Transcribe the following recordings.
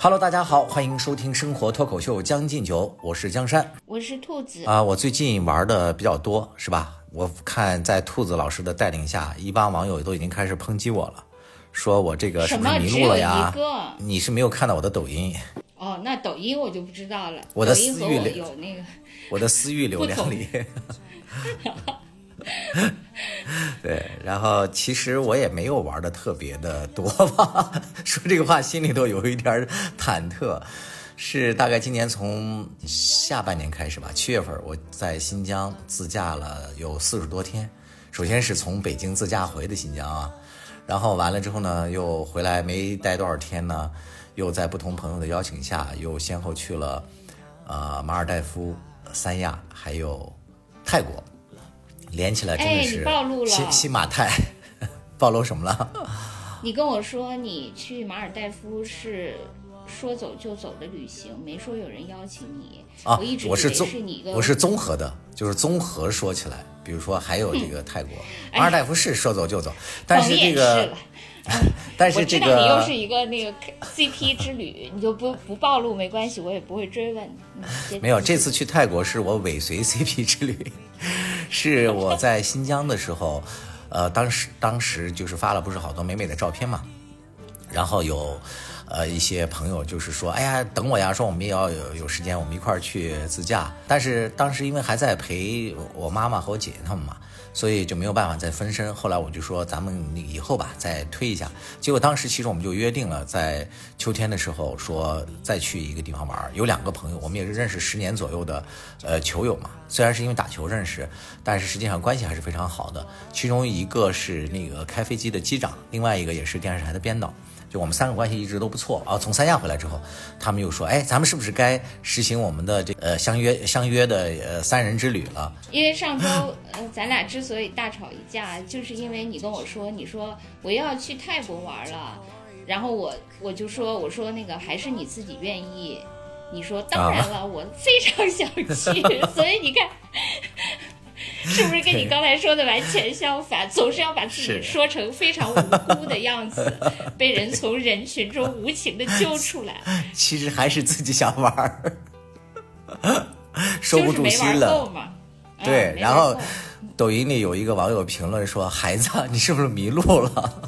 Hello，大家好，欢迎收听生活脱口秀《将进酒》，我是江山我是兔子。啊、我最近玩的比较多，是吧？我看在兔子老师的带领下，一帮网友都已经开始抨击我了，说我这个是什不是迷么只有路了呀？你是没有看到我的抖音，哦，那抖音我就不知道了。我的私域流有那个，我的私域流量里。对，然后其实我也没有玩的特别的多吧，说这个话心里头有一点忐忑。是大概今年从下半年开始吧，七月份我在新疆自驾了有四十多天。首先是从北京自驾回的新疆啊，然后完了之后呢，又回来没待多少天呢，又在不同朋友的邀请下，又先后去了呃马尔代夫、三亚还有泰国，连起来真的哎是你暴露了新新马泰，暴露什么了？你跟我说你去马尔代夫是说走就走的旅行，没说有人邀请你。啊我一直，我是你一个，我是综合的，就是综合说起来，比如说还有这个泰国，哎马尔代夫是说走就走，但是这个了，但是这我知道你又是一个那个 CP 之旅，你就不不暴露没关系，我也不会追问。没有，这次去泰国是我尾随 CP 之旅，是我在新疆的时候，呃，当时当时就是发了不是好多美美的照片嘛，然后有。呃，一些朋友就是说，哎呀，等我呀，说我们也要有有时间，我们一块儿去自驾。但是当时因为还在陪我妈妈和我姐姐他们嘛，所以就没有办法再分身。后来我就说，咱们以后吧，再推一下。结果当时其实我们就约定了，在秋天的时候说再去一个地方玩。有两个朋友，我们也是认识十年左右的，呃，球友嘛。虽然是因为打球认识，但是实际上关系还是非常好的。其中一个是那个开飞机的机长，另外一个也是电视台的编导。就我们三个关系一直都不错啊。从三亚回来之后，他们又说，哎，咱们是不是该实行我们的这呃相约相约的呃三人之旅了？因为上周呃，咱俩之所以大吵一架，就是因为你跟我说，你说我要去泰国玩了，然后我我就说，我说那个还是你自己愿意，你说当然了，我非常想去，所以你看。是不是跟你刚才说的完全相反？总是要把自己说成非常无辜的样子，被人从人群中无情的揪出来，其实还是自己想玩儿，收不住心了。对，然后抖音里有一个网友评论说：“孩子，你是不是迷路了？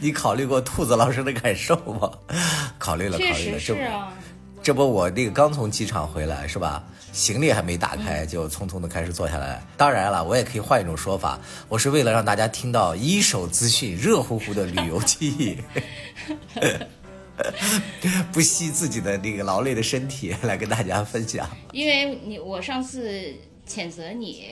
你考虑过兔子老师的感受吗？”考虑了，考确虑了，是啊。这不我那个刚从机场回来是吧？行李还没打嗯开，就匆匆的开始坐下来。当然了，我也可以换一种说法，我是为了让大家听到一手资讯、热乎乎的旅游记忆，不惜自己的那个劳累的身体来跟大家分享。因为你我上次谴责你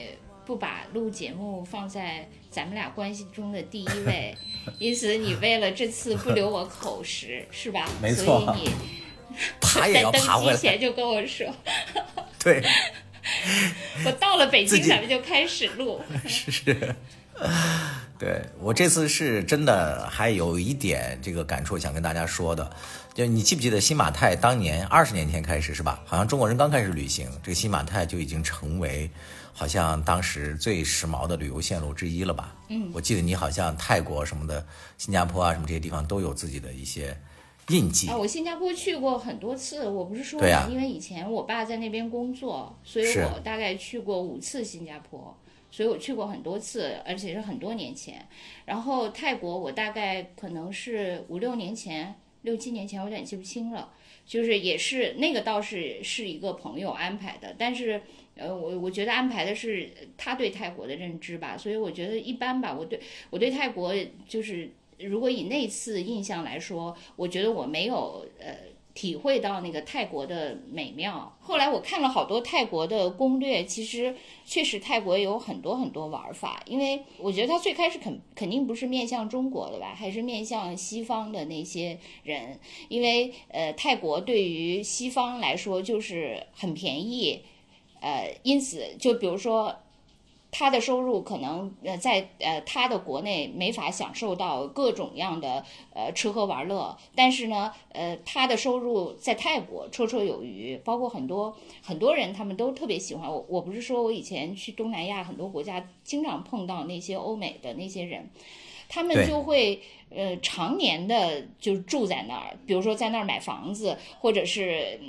不把录节目放在咱们俩关系中的第一位，因此你为了这次不留我口实，是吧？没错所以你 爬也要爬回来，机前就跟我说，对，我到了北京咱们就开始录。是。对我这次是真的还有一点这个感触想跟大家说的，就你记不记得新马泰当年二十年前开始是吧？好像中国人刚开始旅行，这个新马泰就已经成为好像当时最时髦的旅游线路之一了吧？嗯，我记得你好像泰国什么的、新加坡啊什么这些地方都有自己的一些印记啊，。我新加坡去过很多次，我不是说嘛，因为以前我爸在那边工作，所以我大概去过五次新加坡，所以我去过很多次，而且是很多年前。然后泰国我大概可能是五六年前、六七年前，我有点记不清了。就是也是那个倒是是一个朋友安排的，但是呃，我我觉得安排的是他对泰国的认知吧，所以我觉得一般吧。我对我对泰国就是如果以那次印象来说，我觉得我没有呃体会到那个泰国的美妙。后来我看了好多泰国的攻略，其实确实泰国有很多很多玩法，因为我觉得它最开始肯肯定不是面向中国的吧，还是面向西方的那些人，因为呃泰国对于西方来说就是很便宜，呃，因此就比如说。他的收入可能呃在呃他的国内没法享受到各种样的呃吃喝玩乐，但是呢呃他的收入在泰国绰绰有余，包括很多很多人他们都特别喜欢我。我不是说我以前去东南亚很多国家经常碰到那些欧美的那些人，他们就会呃常年的就住在那儿，比如说在那儿买房子，或者是。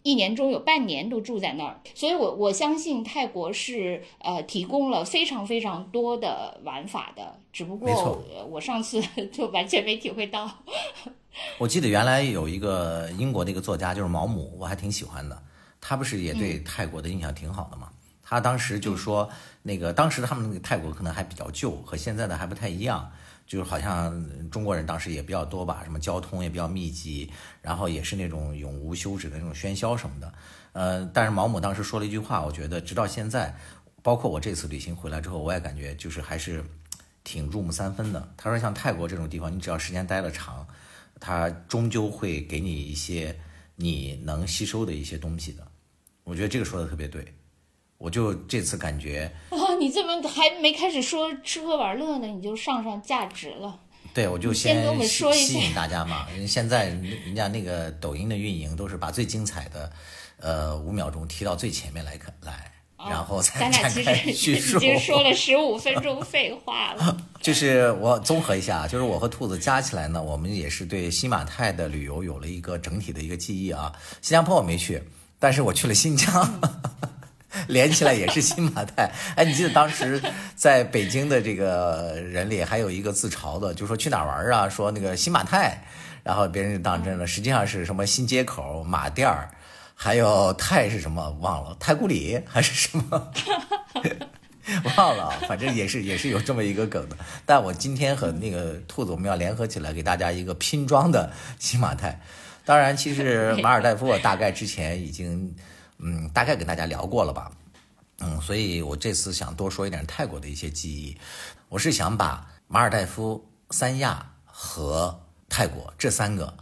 嗯一年中有半年都住在那儿，所以我我相信泰国是呃提供了非常非常多的玩法的，只不过呃我上次 就完全没体会到。我记得原来有一个英国的一个作家，就是毛姆，我还挺喜欢的。他不是也对泰国的印象挺好的嘛？他当时就说，那个当时他们那个泰国可能还比较旧，和现在的还不太一样。就是好像中国人当时也比较多吧，什么交通也比较密集，然后也是那种永无休止的那种喧嚣什么的。呃，但是毛姆当时说了一句话，我觉得直到现在，包括我这次旅行回来之后，我也感觉就是还是挺入木三分的。他说，像泰国这种地方，你只要时间待得长，它终究会给你一些你能吸收的一些东西的。我觉得这个说的特别对。我就这次感觉，你这么还没开始说吃喝玩乐呢，你就上上价值了。对我就你先跟我们吸说一下吸引大家嘛。人现在人家那个抖音的运营都是把最精彩的，呃，五秒钟提到最前面来看来，然后才咱俩展开其实已。经说了十五分钟废话了。就是我综合一下，就是我和兔子加起来呢，我们也是对新马泰的旅游有了一个整体的一个记忆啊。新加坡我没去，但是我去了新疆，连起来也是新马泰。哎，你记得当时在北京的这个人里，还有一个自嘲的，就说去哪玩啊？说那个新马泰，然后别人就当真了，实际上是什么新街口、马甸儿，还有泰是什么忘了，太古里还是什么？忘了，反正也是也是有这么一个梗的。但我今天和那个兔子，我们要联合起来给大家一个拼装的新马泰。当然，其实马尔代夫我大概之前已经嗯大概跟大家聊过了吧，嗯，所以我这次想多说一点泰国的一些记忆。我是想把马尔代夫、三亚和泰国这三个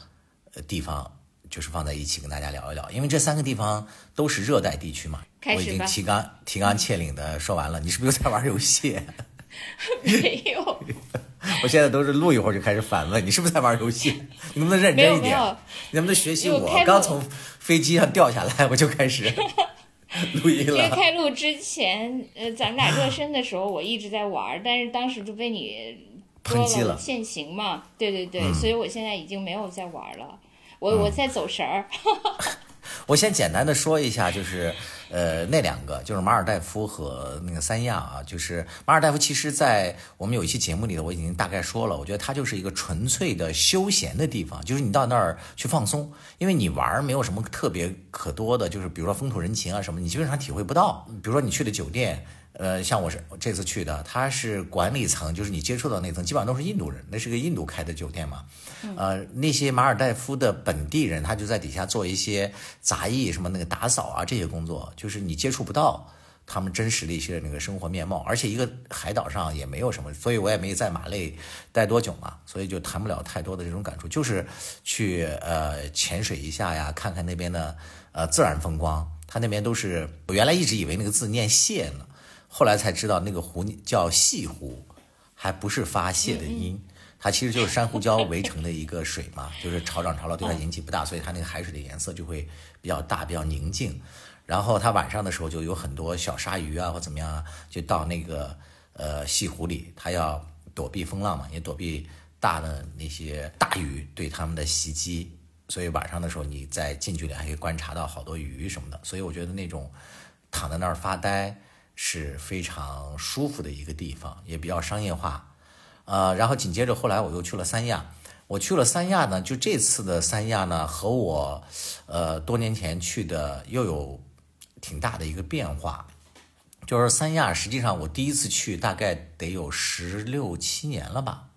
呃地方。就是放在一起跟大家聊一聊，因为这三个地方都是热带地区嘛。我已经提纲提纲挈领的说完了，你是不是又在玩游戏？没有，我现在都是录一会儿就开始反问，你是不是在玩游戏？你能不能认真一点？你能不能学习我刚从飞机上掉下来，我就开始 录音因为。开录之前，呃，咱们俩热身的时候，我一直在玩儿，但是当时就被你说抨击了嗯限行嘛，对对对，所以我现在已经没有在玩儿了，我我在走神儿。我先简单的说一下，就是呃那两个，就是马尔代夫和那个三亚啊，就是马尔代夫，其实，在我们有一期节目里头，我已经大概说了，我觉得它就是一个纯粹的休闲的地方，就是你到那儿去放松，因为你玩儿没有什么特别可多的，就是比如说风土人情啊什么，你基本上体会不到。比如说你去的酒店。呃，像我是我这次去的，他是管理层，就是你接触到那层，基本上都是印度人，那是个印度开的酒店嘛。呃，那些马尔代夫的本地人，他就在底下做一些杂役，什么那个打扫啊这些工作，就是你接触不到他们真实的一些那个生活面貌，而且一个海岛上也没有什么，所以我也没在马累待多久嘛，所以就谈不了太多的这种感触，就是去呃潜水一下呀，看看那边的呃自然风光，他那边都是我原来一直以为那个字念谢呢。后来才知道那个湖叫西湖，还不是发泄的音，它其实就是珊瑚礁围成的一个水嘛，就是潮涨潮落对它引起不大，所以它那个海水的颜色就会比较大，比较宁静。然后它晚上的时候就有很多小鲨鱼啊或怎么样啊，就到那个呃西湖里，它要躲避风浪嘛，也躲避大的那些大鱼对它们的袭击。所以晚上的时候你在近距离还可以观察到好多鱼什么的，所以我觉得那种躺在那儿发呆。是非常舒服的一个地方，也比较商业化，呃，然后紧接着后来我又去了三亚，我去了三亚呢，就这次的三亚呢和我，呃，多年前去的又有挺大的一个变化，就是三亚实际上我第一次去大概得有十六七年了吧，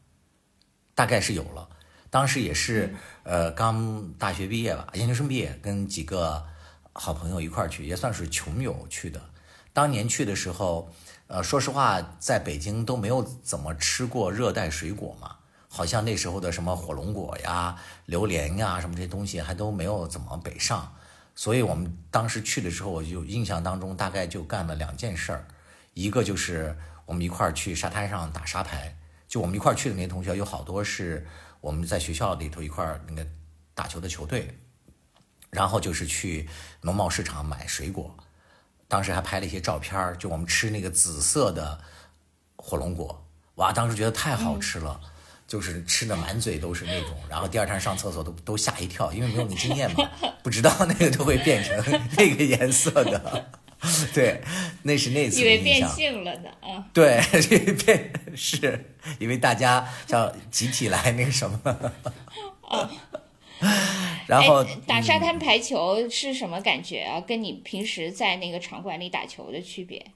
大概是有了，当时也是呃刚大学毕业吧，研究生毕业，跟几个好朋友一块儿去，也算是穷游去的。当年去的时候，呃，说实话，在北京都没有怎么吃过热带水果嘛，好像那时候的什么火龙果呀、榴莲呀什么这些东西还都没有怎么北上，所以我们当时去的时候，我就印象当中大概就干了两件事儿，一个就是我们一块儿去沙滩上打沙排，就我们一块儿去的那些同学有好多是我们在学校里头一块儿那个打球的球队，然后就是去农贸市场买水果。当时还拍了一些照片就我们吃那个紫色的火龙果，哇，当时觉得太好吃了，就是吃的满嘴都是那种，然后第二天上厕所都都吓一跳，因为没有那经验嘛，不知道那个都会变成 那个颜色的。对，那是那次以为变。性了呢啊！对，这变是因为大家叫集体来那个什么，然后哎打沙滩排球是什么感觉啊？跟你平时在那个场馆里打球的区别？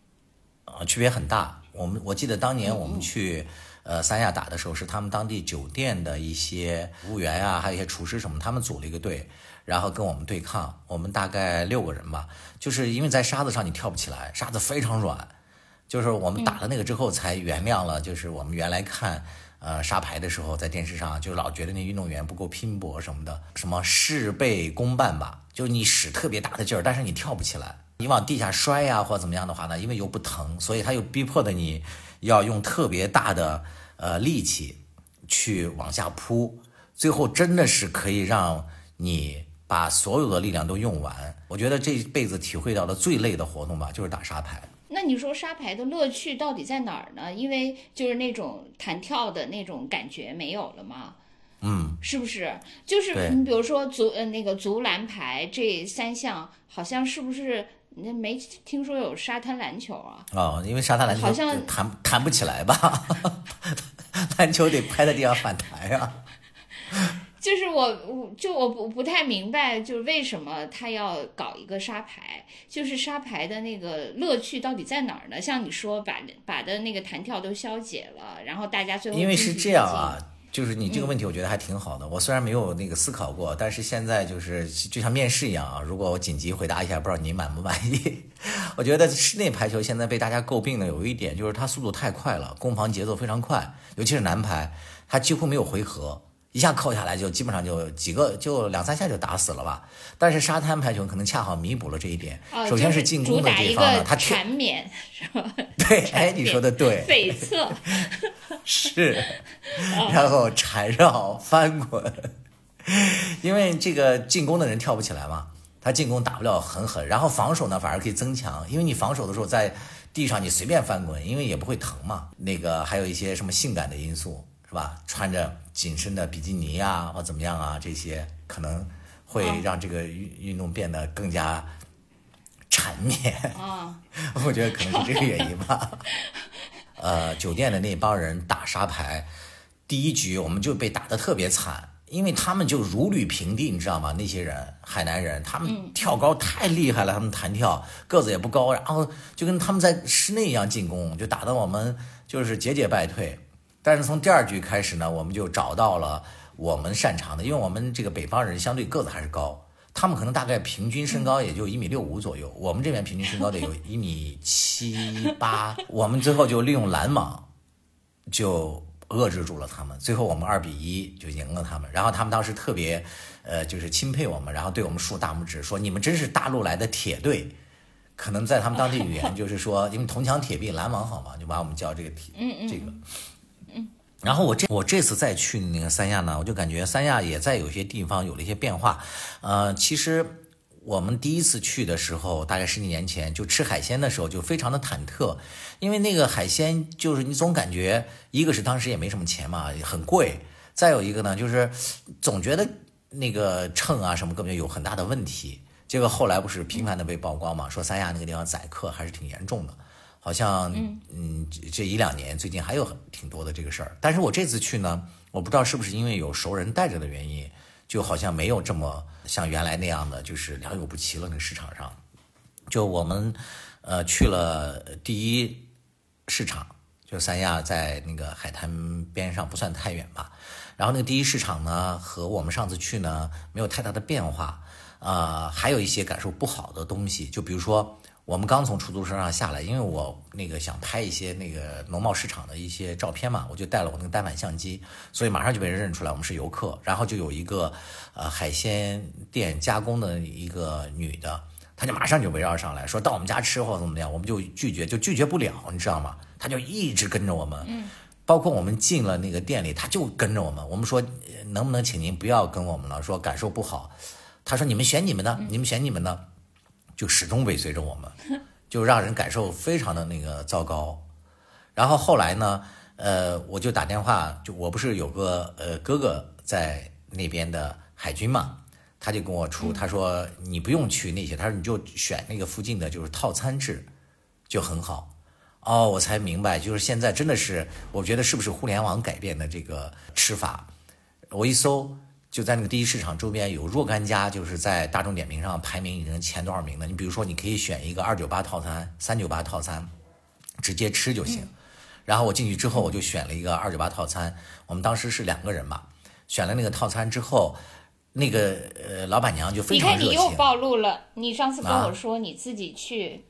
啊，区别很大。我们我记得当嗯年我们去呃三亚打的时候，是他们当地酒店的一些服务员啊，还有一些厨师什么，他们组了一个队，然后跟我们对抗。我们大概六个人吧，就是因为在沙子上你跳不起来，沙子非常软。就是我们打了那个之后，才原谅了。就是我们原来看呃沙排的时候，在电视上就老觉得那运动员不够拼搏什么的，什么事倍功半吧，就你使特别大的劲儿，但是你跳不起来，你往地下摔呀、或者怎么样的话呢，因为又不疼，所以他又逼迫的你要用特别大的呃力气去往下扑，最后真的是可以让你把所有的力量都用完。我觉得这辈子体会到的最累的活动吧，就是打沙排。那你说沙排的乐趣到底在哪儿呢？因为就是那种弹跳的那种感觉没有了吗？嗯，是不是？就是你比如说足呃那个足篮排这三项，好像是不是？那没听说有沙滩篮球啊？哦，因为沙滩篮球好像弹弹不起来吧，篮球得拍在地上反弹呀、就是我，我就我不不太明白，就是为什么他要搞一个沙排，就是沙排的那个乐趣到底在哪儿呢？像你说把把的那个弹跳都消解了，然后大家最后因为是这样啊，就是你这个问题，我觉得还挺好的。我虽然没有那个思考过，但是现在就是就像面试一样啊。如果我紧急回答一下，不知道您满不满意？我觉得室内排球现在被大家诟病的有一点就是它速度太快了，攻防节奏非常快，尤其是男排，它几乎没有回合。一下扣下来就基本上就几个就两三下就打死了吧，但是沙滩排球可能恰好弥补了这一点。啊，首先是进攻的这方呢，个它跳缠绵是吧？对，哎，你说的对，悱恻，是，然后缠绕翻滚，因为这个进攻的人跳不起来嘛，他进攻打不了很狠，然后防守呢反而可以增强，因为你防守的时候在地上你随便翻滚，因为也不会疼嘛。那个还有一些什么性感的因素是吧？穿着紧身的比基尼啊或怎么样啊，这些可能会让这个运运动变得更加缠绵。啊，我觉得可能是这个原因吧。呃，酒店的那帮人打沙排，第一局我们就被打得特别惨，因为他们就如履平地，你知道吗？那些人，海南人，他们跳高太厉害了，他们弹跳个子也不高，然后就跟他们在室内一样进攻，就打得我们就是节节败退。但是从第二局开始呢，我们就找到了我们擅长的，因为我们这个北方人相对个子还是高，他们可能大概平均身高也就一米六五左右，我们这边平均身高得有 一米七八。我们最后就利用拦网，就遏制住了他们。最后我们二比一就赢了他们。然后他们当时特别，呃，就是钦佩我们，然后对我们竖大拇指，说你们真是大陆来的铁队。可能在他们当地语言就是说，因为铜墙铁壁，拦网好嘛，就把我们叫这个铁，这个。然后我这我这次再去那个三亚呢，我就感觉三亚也在有些地方有了一些变化。呃，其实我们第一次去的时候，大概十几年前，就吃海鲜的时候就非常的忐忑，因为那个海鲜就是你总感觉，一个是当时也没什么钱嘛，很贵；再有一个呢，就是总觉得那个秤啊什么根本就有很大的问题。结果后来不是频繁的被曝光嘛，说三亚那个地方宰客还是挺严重的。好像嗯这这一两年最近还有很挺多的这个事儿，但是我这次去呢，我不知道是不是因为有熟人带着的原因，就好像没有这么像原来那样的就是良莠不齐了。那个市场上，就我们呃去了第一市场，就三亚在那个海滩边上，不算太远吧。然后那个第一市场呢，和我们上次去呢没有太大的变化，呃，还有一些感受不好的东西，就比如说。我们刚从出租车上下来，因为我那个想拍一些那个农贸市场的一些照片嘛，我就带了我那个单反相机，所以马上就被人认出来我们是游客。然后就有一个呃海鲜店加工的一个女的，她就马上就围绕上来说到我们家吃或者怎么样，我们就拒绝，就拒绝不了，你知道吗？她就一直跟着我们，嗯，包括我们进了那个店里，她就跟着我们。我们说能不能请您不要跟我们了，说感受不好。她说你们选你们的，你们选你们的。就始终尾随着我们，就让人感受非常的那个糟糕。然后后来呢，呃，我就打电话，就我不是有个呃哥哥在那边的海军嘛，他就跟我出，他说你不用去那些，他说你就选那个附近的，就是套餐制，就很好。哦，我才明白，就是现在真的是，我觉得是不是互联网改变的这个吃法？我一搜，就在那个第一市场周边有若干家，就是在大众点评上排名已经前多少名的。你比如说，你可以选一个二九八套餐、三九八套餐，直接吃就行。然后我进去之后，我就选了一个二九八套餐。我们当时是两个人嘛，选了那个套餐之后，那个呃老板娘就非常热情。你看你又暴露了，你上次跟我说你自己去。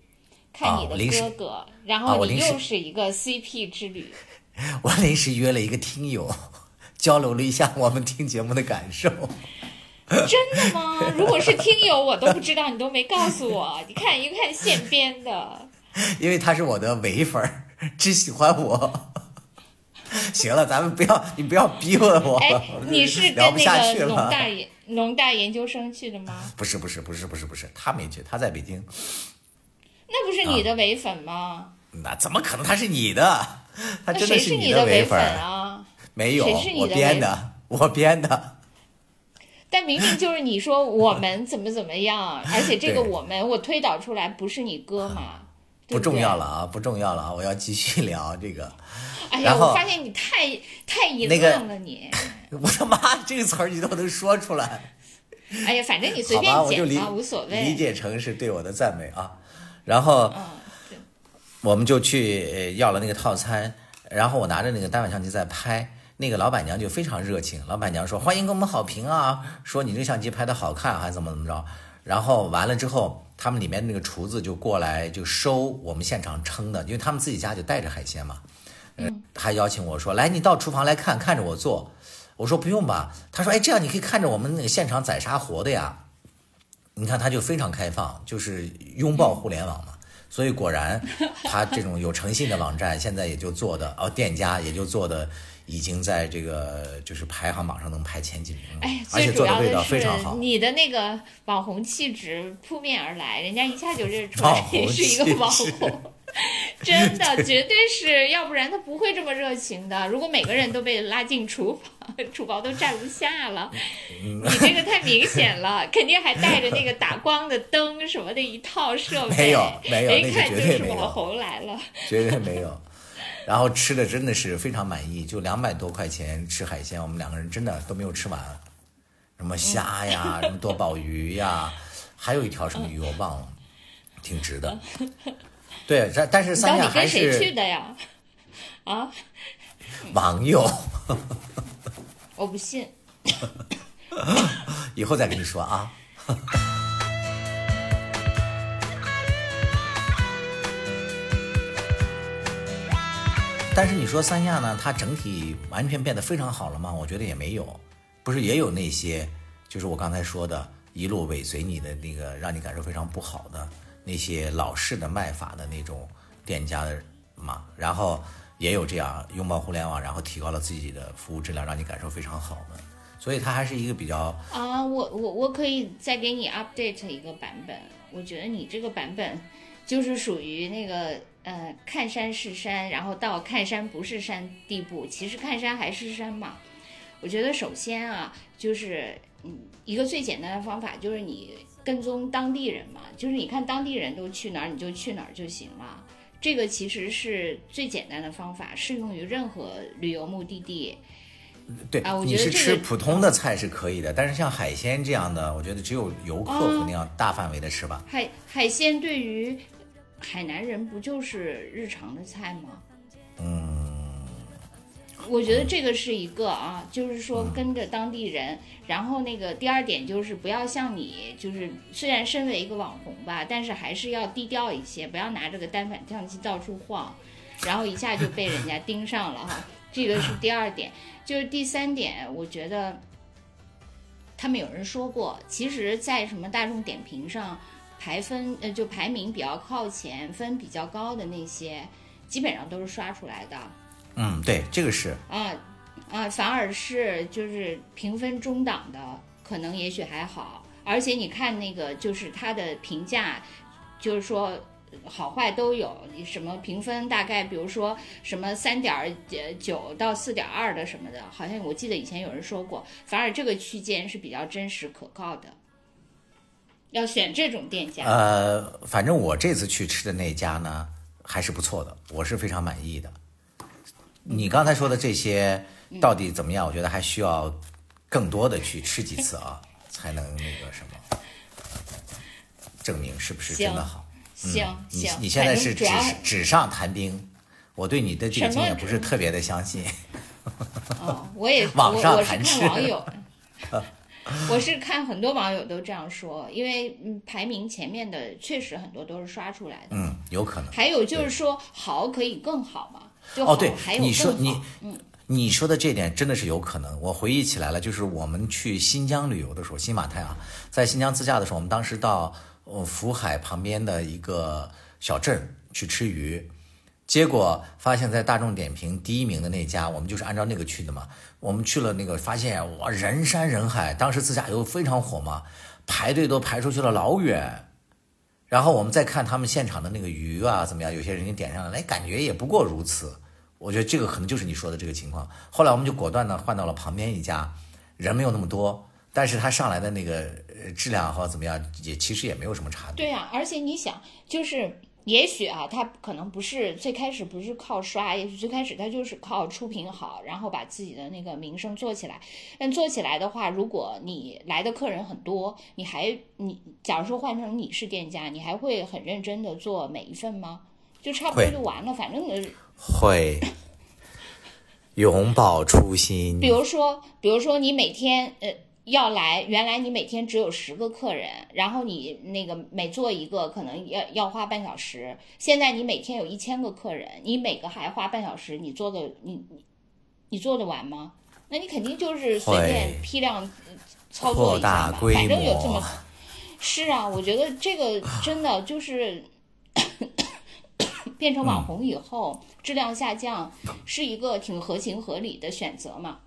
看你的哥哥，然后你又是一个 CP 之旅。我临时约了一个听友，交流了一下我们听节目的感受。真的吗？如果是听友，我都不知道，你都没告诉我。你看一看现编的。因为他是我的唯粉，只喜欢我。行了，咱们不要，你不要逼问我。哎，你是跟那个农大研农大研究生去的吗？不是，不是，不是，不是，不是，他没去，他在北京。那不是你的唯粉吗？那怎么可能？他是你的，他真的是你的唯粉啊？没有，我编的，我编的。但明明就是你说我们怎么怎么样，而且这个我们我推导出来不是你哥嘛？不重要了啊，不重要了啊！我要继续聊这个。哎呀，我发现你太太淫荡了，你。我的妈，这个词儿你都能说出来。哎呀，反正你随便剪啊，无所谓。理解成是对我的赞美啊。然后，我们就去要了那个套餐，然后我拿着那个单反相机在拍，那个老板娘就非常热情，老板娘说欢迎给我们好评啊，说你这个相机拍的好看，还怎么怎么着。然后完了之后，他们里面那个厨子就过来就收我们现场称的，因为他们自己家就带着海鲜嘛，嗯，还邀请我说来你到厨房来看看着我做，我说不用吧，他说哎这样你可以看着我们那个现场宰杀活的呀。你看，他就非常开放，就是拥抱互联网嘛。所以果然，他这种有诚信的网站，现在也就做的哦，店家也就做的已经在这个就是排行榜上能排前几名了。哎，而且做的味道非常好。你的那个网红气质扑面而来，人家一下就认出来 你是一个网红。真的，绝对是要不然他不会这么热情的。如果每个人都被拉进厨房，厨房都站不下了。你这个太明显了，肯定还带着那个打光的灯什么的一套设备。没有，没有，一看就是网红来了。绝对没有。然后吃的真的是非常满意，就两百多块钱吃海鲜，我们两个人真的都没有吃完。什么虾呀，什么多宝鱼呀，还有一条什么鱼我忘了，挺值的。对，但但是三亚还是。你跟谁去的呀？啊？网友。我不信。以后再跟你说啊。但是你说三亚呢，它整体完全变得非常好了吗？我觉得也没有，不是也有那些，就是我刚才说的，一路尾随你的那个，让你感受非常不好的。那些老式的卖法的那种店家的嘛，然后也有这样拥抱互联网，然后提高了自己的服务质量，让你感受非常好的，所以它还是一个比较啊，我我我可以再给你 update 一个版本，我觉得你这个版本就是属于那个呃看山是山，然后到看山不是山地步，其实看山还是山嘛。我觉得首先啊，就是嗯一个最简单的方法就是你。跟踪当地人嘛，就是你看当地人都去哪儿，你就去哪儿就行了。这个其实是最简单的方法，适用于任何旅游目的地。对啊，你是吃普通的菜是可以的，但是像海鲜这样的，我觉得只有游客会那样大范围的吃吧。海海鲜对于海南人不就是日常的菜吗？嗯。我觉得这个是一个啊，就是说跟着当地人，然后那个第二点就是不要像你，就是虽然身为一个网红吧，但是还是要低调一些，不要拿这个单反相机到处晃，然后一下就被人家盯上了哈。这个是第二点，就是第三点，我觉得他们有人说过，其实，在什么大众点评上排分，呃，就排名比较靠前、分比较高的那些，基本上都是刷出来的。嗯，对，这个是啊啊，反而是就是评分中档的，可能也许还好。而且你看那个，就是它的评价，就是说好坏都有，什么评分大概，比如说什么三点九到四点二的什么的，好像我记得以前有人说过，反而这个区间是比较真实可靠的。要选这种店家，呃，反正我这次去吃的那家呢，还是不错的，我是非常满意的。你刚才说的这些到底怎么样？我觉得还需要更多的去吃几次啊，才能那个什么，证明是不是真的好。行你行，你现在是纸上谈兵，我对你的这个经验不是特别的相信。哦，我也 网上谈吃看网友 我是看很多网友都这样说，因为嗯排名前面的确实很多都是刷出来的。嗯，有可能。还有就是说好可以更好嘛，就好哦，对还，有你说你，你说的这点真的是有可能。我回忆起来了，就是我们去新疆旅游的时候，新马泰啊，在新疆自驾的时候，我们当时到呃福海旁边的一个小镇去吃鱼，结果发现，在大众点评第一名的那家，我们就是按照那个去的嘛。我们去了那个，发现哇，人山人海，当时自驾游非常火嘛，排队都排出去了老远。然后我们再看他们现场的那个鱼啊，怎么样？有些人已经点上了，哎，感觉也不过如此。我觉得这个可能就是你说的这个情况。后来我们就果断的换到了旁边一家，人没有那么多，但是他上来的那个质量和怎么样，也其实也没有什么差别。对呀、而且你想，就是也许啊，他可能不是最开始不是靠刷，也许最开始他就是靠出品好，然后把自己的那个名声做起来。但做起来的话，如果你来的客人很多，你还你假如说换成你是店家，你还会很认真的做每一份吗？就差不多就完了，反正呃会永葆初心比。如说，比如说你每天呃要来，原来你每天只有十个客人，然后你那个每做一个可能要要花半小时，现在你每天有一千个客人，你每个还花半小时，你做的你你你做得完吗？那你肯定就是随便批量呃操作一下吧，大规反正有这么。是啊，我觉得这个 真的就是变成嗯网红以后，质量下降是一个挺合情合理的选择嘛。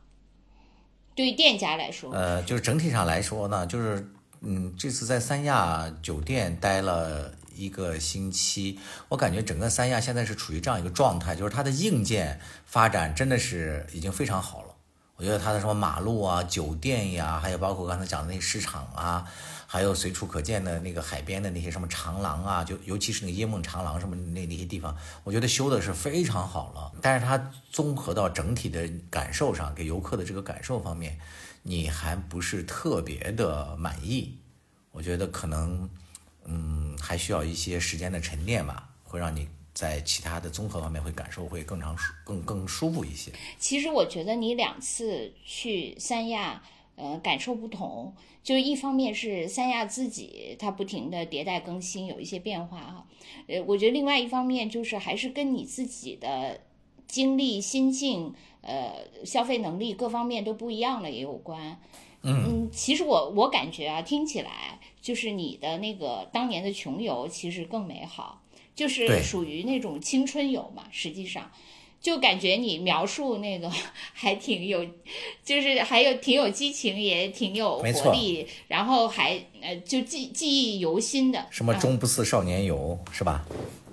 对于店家来说，呃，就是整体上来说呢，就是嗯，这次在三亚酒店待了一个星期，我感觉整个三亚现在是处于这样一个状态，就是它的硬件发展真的是已经非常好了。我觉得它的什么马路啊、酒店呀，还有包括刚才讲的那市场啊，还有随处可见的那个海边的那些什么长廊啊，就尤其是那个椰梦长廊什么那那些地方，我觉得修的是非常好了。但是它综合到整体的感受上，给游客的这个感受方面，你还不是特别的满意。我觉得可能，嗯，还需要一些时间的沉淀吧，会让你在其他的综合方面会感受会更长舒更更舒服一些。其实我觉得你两次去三亚，呃，感受不同。就是一方面是三亚自己它不停的迭代更新，有一些变化哈。呃，我觉得另外一方面就是还是跟你自己的经历、心境、呃，消费能力各方面都不一样了也有关。嗯，其实我我感觉啊，听起来就是你的那个当年的穷游其实更美好，就是属于那种青春游嘛。实际上，就感觉你描述那个还挺有，就是还有挺有激情，也挺有活力，然后还呃就记记忆犹新的。什么啊终不似少年游，是吧？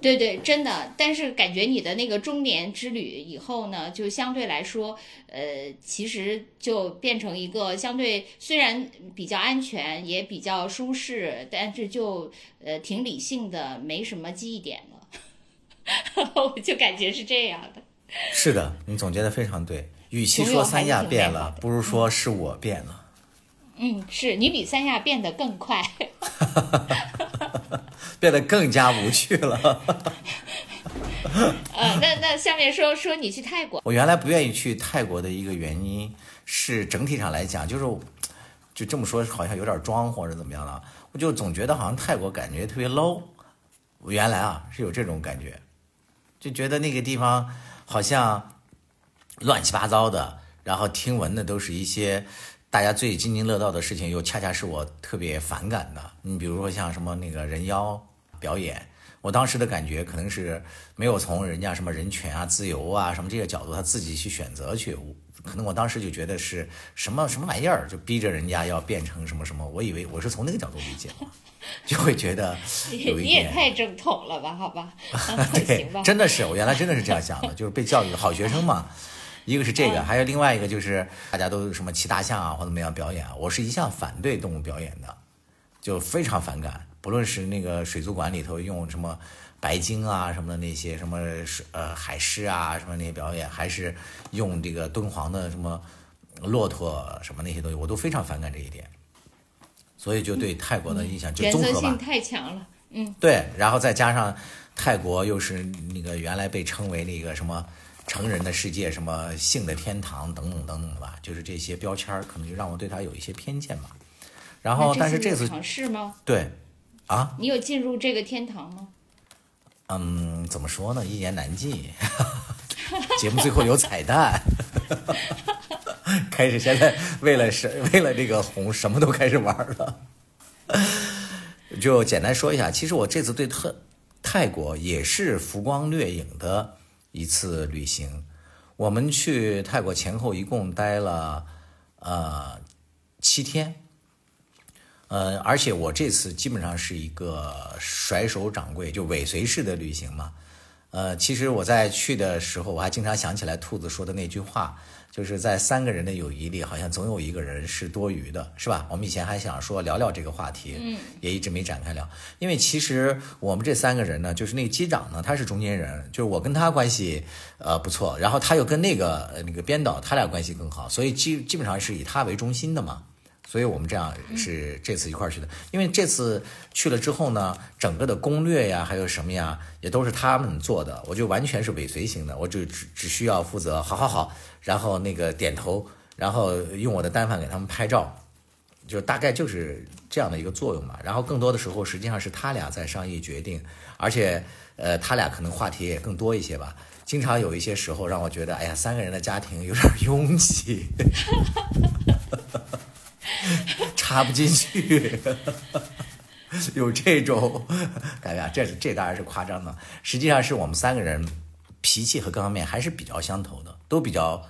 对对，真的。但是感觉你的那个中年之旅以后呢，就相对来说，呃，其实就变成一个相对虽然比较安全，也比较舒适，但是就呃挺理性的，没什么记忆点了。我就感觉是这样的。是的，你总结的非常对。与其说三亚变了，不如说是我变了。嗯，是你比三亚变得更快。变得更加无趣了。呃，那那下面说说你去泰国，我原来不愿意去泰国的一个原因是整体上来讲，就是就这么说好像有点装或者怎么样了，我就总觉得好像泰国感觉特别 low。我原来啊是有这种感觉，就觉得那个地方好像乱七八糟的，然后听闻的都是一些大家最津津乐道的事情，又恰恰是我特别反感的。你比如说像什么那个人妖表演。我当时的感觉可能是没有从人家什么人权啊、自由啊什么这个角度，他自己去选择去。可能我当时就觉得是什么什么玩意儿，就逼着人家要变成什么什么。我以为我是从那个角度理解的，就会觉得 有一你也点。太正统了吧？好吧，对，。真的是我原来真的是这样想的，就是被教育的好学生嘛。一个是这个，还有另外一个就是大家都什么骑大象啊或者怎么样表演啊，我是一向反对动物表演的，就非常反感。不论是那个水族馆里头用什么白鲸啊什么的那些什么水呃海狮啊什么那些表演，还是用这个敦煌的什么骆驼什么那些东西，我都非常反感这一点。所以就对泰国的印象就原综合吧则性，太强了。嗯，对，然后再加上泰国又是那个原来被称为那个什么成人的世界、什么性的天堂等等等等吧，就是这些标签儿，可能就让我对他有一些偏见吧。然后，但是这次尝试吗？对啊，你有进入这个天堂吗？嗯，怎么说呢？一言难尽。节目最后有彩蛋，开始现在为了是为了这个红，什么都开始玩了。就简单说一下，其实我这次对特泰国也是浮光掠影的一次旅行。我们去泰国前后一共待了呃七天，呃，而且我这次基本上是一个甩手掌柜，就尾随式的旅行嘛。呃，其实我在去的时候，我还经常想起来兔子说的那句话，就是在三个人的友谊里，好像总有一个人是多余的，是吧？我们以前还想说聊聊这个话题，嗯，也一直没展开聊。因为其实我们这三个人呢，就是那个机长呢，他是中间人，就是我跟他关系呃不错，然后他又跟那个呃那个编导他俩关系更好，所以基基本上是以他为中心的嘛。所以我们这样是这次一块儿去的，因为这次去了之后呢，整个的攻略呀，还有什么呀，也都是他们做的，我就完全是尾随型的，我就只只需要负责好好好，然后那个点头，然后用我的单反给他们拍照，就大概就是这样的一个作用吧。然后更多的时候实际上是他俩在商议决定，而且呃，他俩可能话题也更多一些吧。经常有一些时候让我觉得，哎呀，三个人的家庭有点拥挤。插不进去，有这种感觉，这是这当然是夸张的。实际上是我们三个人脾气和各方面还是比较相投的，都比较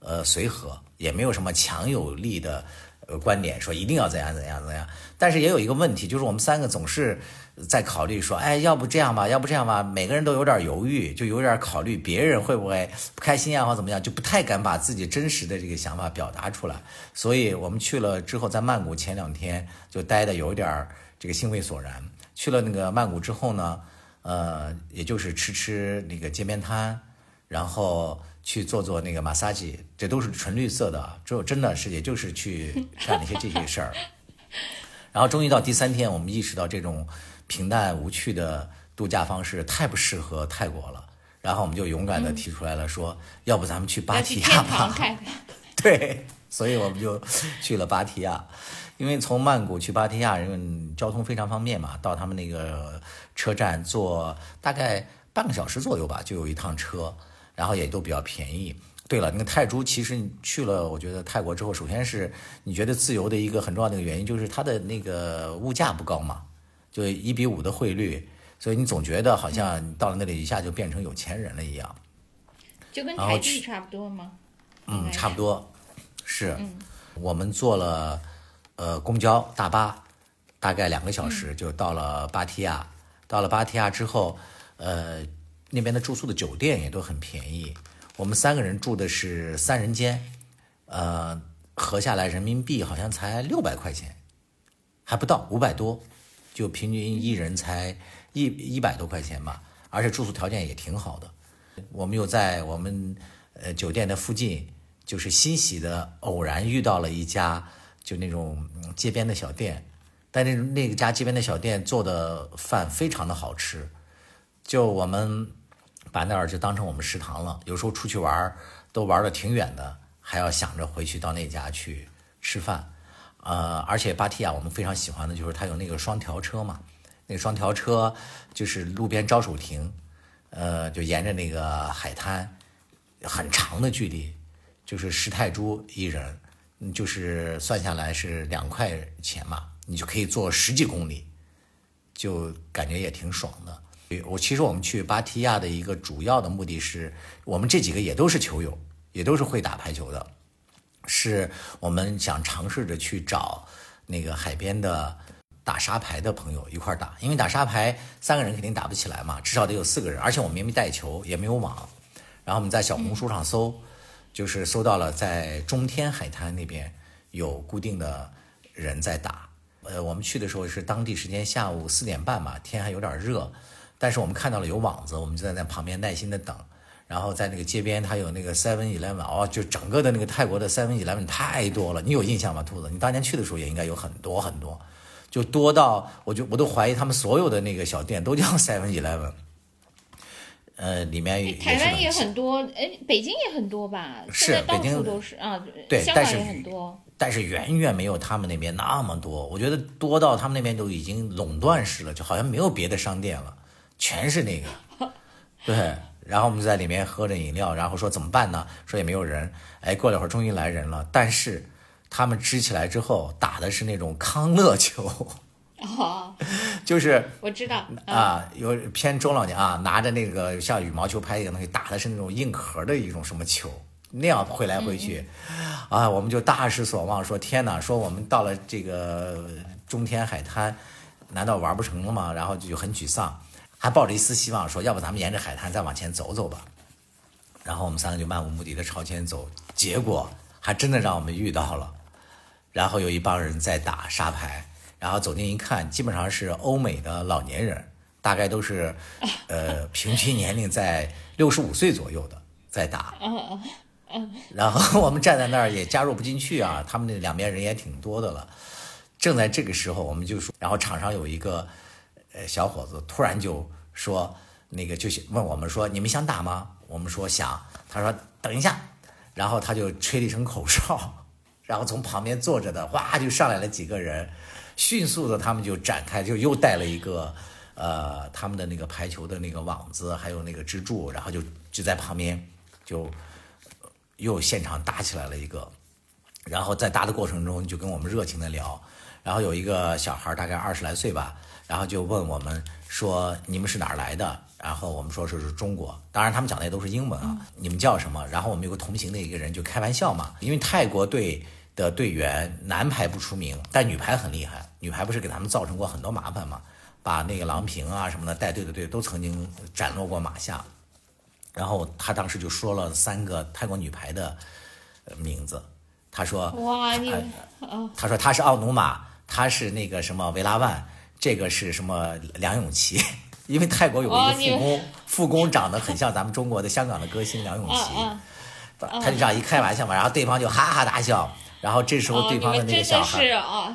呃随和，也没有什么强有力的呃观点说一定要怎样怎样怎样。但是也有一个问题，就是我们三个总是在考虑说，哎，要不这样吧，要不这样吧，每个人都有点犹豫，就有点考虑别人会不会不开心啊，或怎么样，就不太敢把自己真实的这个想法表达出来。所以我们去了之后，在曼谷前两天就待的有点这个兴味索然。去了那个曼谷之后呢，呃，也就是吃吃那个街边摊，然后去做做那个马杀鸡，这都是纯绿色的，只有真的是也就是去干了一些这些事儿。然后终于到第三天，我们意识到这种平淡无趣的度假方式太不适合泰国了。然后我们就勇敢的提出来了，说要不咱们去芭提雅吧？对，所以我们就去了芭提雅，因为从曼谷去芭提雅，因为交通非常方便嘛，到他们那个车站坐大概半个小时左右吧，就有一趟车，然后也都比较便宜。对了，那个泰铢其实你去了，我觉得泰国之后，首先是你觉得自由的一个很重要的一个原因，就是它的那个物价不高嘛，就一比五的汇率，所以你总觉得好像你到了那里一下就变成有钱人了一样。就跟台币差不多吗？嗯，差不多，是。我们坐了呃公交大巴，大概两个小时就到了芭提雅。到了芭提雅之后，呃，那边的住宿的酒店也都很便宜。我们三个人住的是三人间，呃，合下来人民币好像才六百块钱，还不到五百多，就平均一人才一一百多块钱吧，而且住宿条件也挺好的。我们又在我们呃酒店的附近，就是欣喜的偶然遇到了一家就那种街边的小店，但是那个家街边的小店做的饭非常的好吃，就我们把那儿就当成我们食堂了。有时候出去玩都玩的挺远的，还要想着回去到那家去吃饭。呃，而且芭提雅我们非常喜欢的就是它有那个双条车嘛，那个双条车就是路边招手停，呃，就沿着那个海滩很长的距离，就是十泰铢一人，就是算下来是两块钱嘛，你就可以坐十几公里，就感觉也挺爽的。我其实我们去芭提雅的一个主要的目的是，我们这几个也都是球友，也都是会打排球的，是我们想尝试着去找那个海边的打沙排的朋友一块打，因为打沙排三个人肯定打不起来嘛，至少得有四个人，而且我们也没带球，也没有网，然后我们在小红书上搜，就是搜到了在中天海滩那边有固定的人在打。呃，我们去的时候是当地时间下午四点半嘛，天还有点热，但是我们看到了有网子，我们就在那旁边耐心的等。然后在那个街边，它有那个 Seven Eleven，哦，就整个的那个泰国的 Seven Eleven 太多了，你有印象吗，兔子？你当年去的时候也应该有很多很多，就多到我就我都怀疑他们所有的那个小店都叫 Seven Eleven。呃，里面也台湾也很多，哎，北京也很多吧？是北京都是啊，对但是香港也很多。但是远远没有他们那边那么多，我觉得多到他们那边都已经垄断式了，就好像没有别的商店了，全是那个。对，然后我们就在里面喝着饮料，然后说怎么办呢？说也没有人。哎，过了会儿终于来人了，但是他们支起来之后打的是那种康乐球，哦，就是我知道，嗯。啊，有偏中老年啊，拿着那个像羽毛球拍一样东西打的是那种硬壳的一种什么球，那样挥来挥去，啊，我们就大失所望，说天哪，说我们到了这个中天海滩，难道玩不成了吗？然后就很沮丧，还抱着一丝希望，说要不咱们沿着海滩再往前走走吧。然后我们三个就漫无目的的朝前走，结果还真的让我们遇到了。然后有一帮人在打沙排，然后走近一看，基本上是欧美的老年人，大概都是，呃，平均年龄在六十五岁左右的在打。然后我们站在那儿也加入不进去啊，他们那两边人也挺多的了。正在这个时候，我们就说，然后场上有一个呃小伙子突然就说，那个就问我们说，你们想打吗？我们说想。他说等一下，然后他就吹了一声口哨，然后从旁边坐着的哇就上来了几个人，迅速的他们就展开，就又带了一个呃他们的那个排球的那个网子，还有那个支柱，然后就就在旁边就又现场打起来了一个。然后在搭的过程中就跟我们热情的聊，然后有一个小孩大概二十来岁吧，然后就问我们说你们是哪儿来的？然后我们说是是中国，当然他们讲的也都是英文啊，你们叫什么？然后我们有个同行的一个人就开玩笑嘛，因为泰国队的队员男排不出名，但女排很厉害，女排不是给他们造成过很多麻烦嘛，把那个郎平啊什么的带队的队都曾经斩落过马下。然后他当时就说了三个泰国女排的呃名字，他说哇，你他说他是奥努玛，他是那个什么维拉万，这个是什么梁咏琪。因为泰国有一个副工，副工长得很像咱们中国的香港的歌星梁咏琪，嗯他就这样一开玩笑嘛，然后对方就哈哈大笑，然后这时候对方的那个小孩。哦，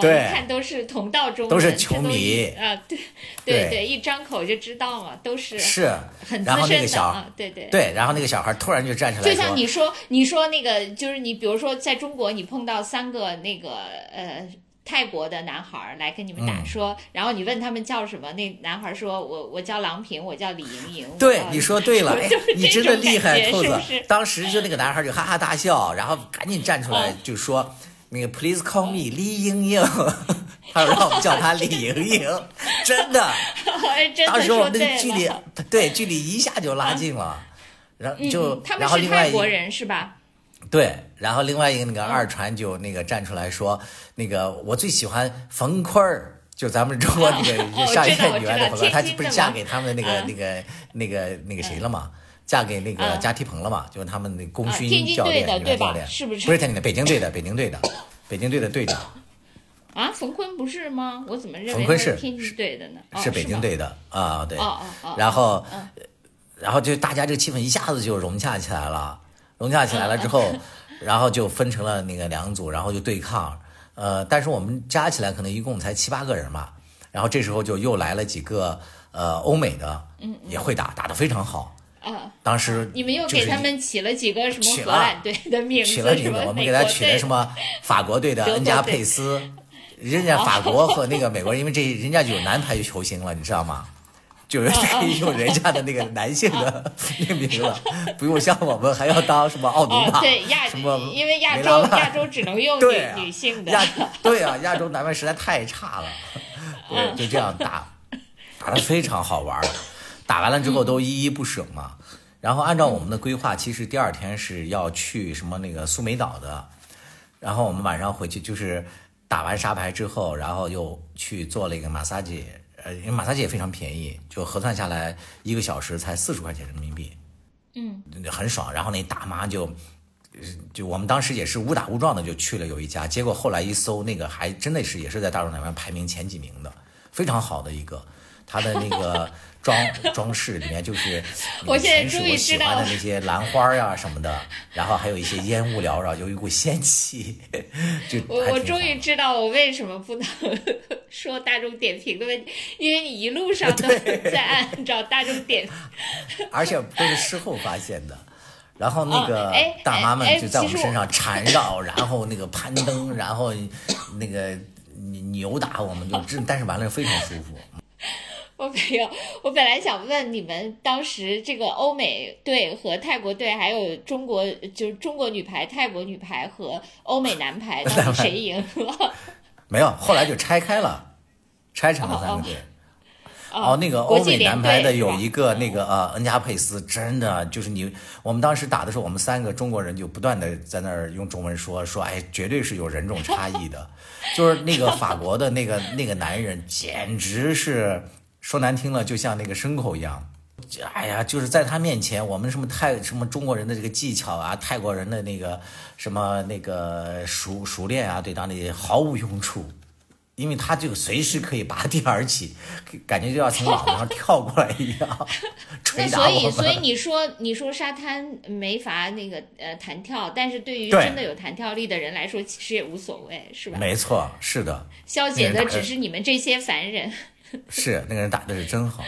对一看都是同道中人，都是这球迷啊，对对对，一张口就知道嘛，都是是，很资然后那深的个小啊，对对。对，然后那个小孩突然就站出来就，像你说，你说那个，就是你，比如说在中国，你碰到三个那个呃泰国的男孩儿来跟你们打嗯说，然后你问他们叫什么，那男孩儿说我我叫郎平，我叫李莹莹。对啊，你说对了，哎，你真的厉害，兔子。当时就那个男孩就哈哈大笑，然后赶紧站出来嗯就说。那个 Please call me 李莹莹，他说让我们叫他李莹莹，真的，当时我们的距离。，对距离一下就拉近了，然后嗯就然后们是另外一泰国人是吧？对，然后另外一个那嗯个二传就那个站出来说，那个我最喜欢冯坤儿，就咱们中国那个 上一我知道任女儿的冯坤她不是嫁给他们那个嗯那个那个那个谁了嘛？嫁给那个嗯加提鹏了嘛？就是他们那功啊勋教练、女排教练，是不是不是天津的，北京队的，北京队的，北京队的队长啊，冯坤不是吗？我怎么认为冯坤是他天津队的呢？哦是北京队的啊，对。然后嗯，然后就大家这个气氛一下子就融洽起来了，融洽起来了之后，然后就分成了那个两组，然后就对抗。呃，但是我们加起来可能一共才七八个人嘛，然后这时候就又来了几个呃欧美的，嗯也会打，打得非常好。啊，当时你们又给他们起了几个什么荷兰队的名字？取了名字，什么美我们给他取了什么法国队的恩加佩斯，人家法国和那个美国人，因为这人家就有男排球星了，你知道吗？就是可以用人家的那个男性的命名了，不用像我们还要当什么奥努哦，玛，对亚什么，因为亚洲亚洲只能用女女性的。亚对啊，亚洲男排实在太差了，对，就这样打。打得非常好玩儿，打完了之后都依依不舍嘛。然后按照我们的规划，其实第二天是要去什么那个苏梅岛的，然后我们晚上回去就是打完沙排之后，然后又去做了一个马萨吉，呃，因为马萨姐也非常便宜，就核算下来一个小时才四十块钱人民币，嗯，很爽。然后那大妈就。就我们当时也是误打误撞的就去了有一家，结果后来一搜，那个还真的是也是在大众点评排名前几名的，非常好的一个，它的那个装装饰里面就是 我现在终于知道欢的那些兰花呀、什么的，然后还有一些烟雾缭绕，有一股仙气，就我我终于知道我为什么不能 说大众点评的问题，因为你一路上都在按照大众点评。而且都是事后发现的。然后那个大妈们就在我们身上缠绕，然后那个攀登，然后那个扭打，我们就真，但是完了非常舒服。我没有，我本来想问你们，当时这个欧美队和泰国队，还有中国就是中国女排、泰国女排和欧美男排，到底谁赢了？没有，后来就拆开了，拆成了三个队。哦，那个欧美男排的有一个那个呃恩加佩斯，真的就是你，我们当时打的时候，我们三个中国人就不断的在那儿用中文说说，哎，绝对是有人种差异的，就是那个法国的那个那个男人，简直是说难听了，就像那个牲口一样。哎呀，就是在他面前，我们什么泰什么中国人的这个技巧啊，泰国人的那个什么那个熟熟练啊，对当地毫无用处。因为他就随时可以拔地而起，感觉就要从网上跳过来一样，那捶打所以，所以你说你说沙滩没法那个呃弹跳，但是对于真的有弹跳力的人来说，其实也无所谓，是吧？没错，是的，消解的只是你们这些凡人。是那个人打的是真好，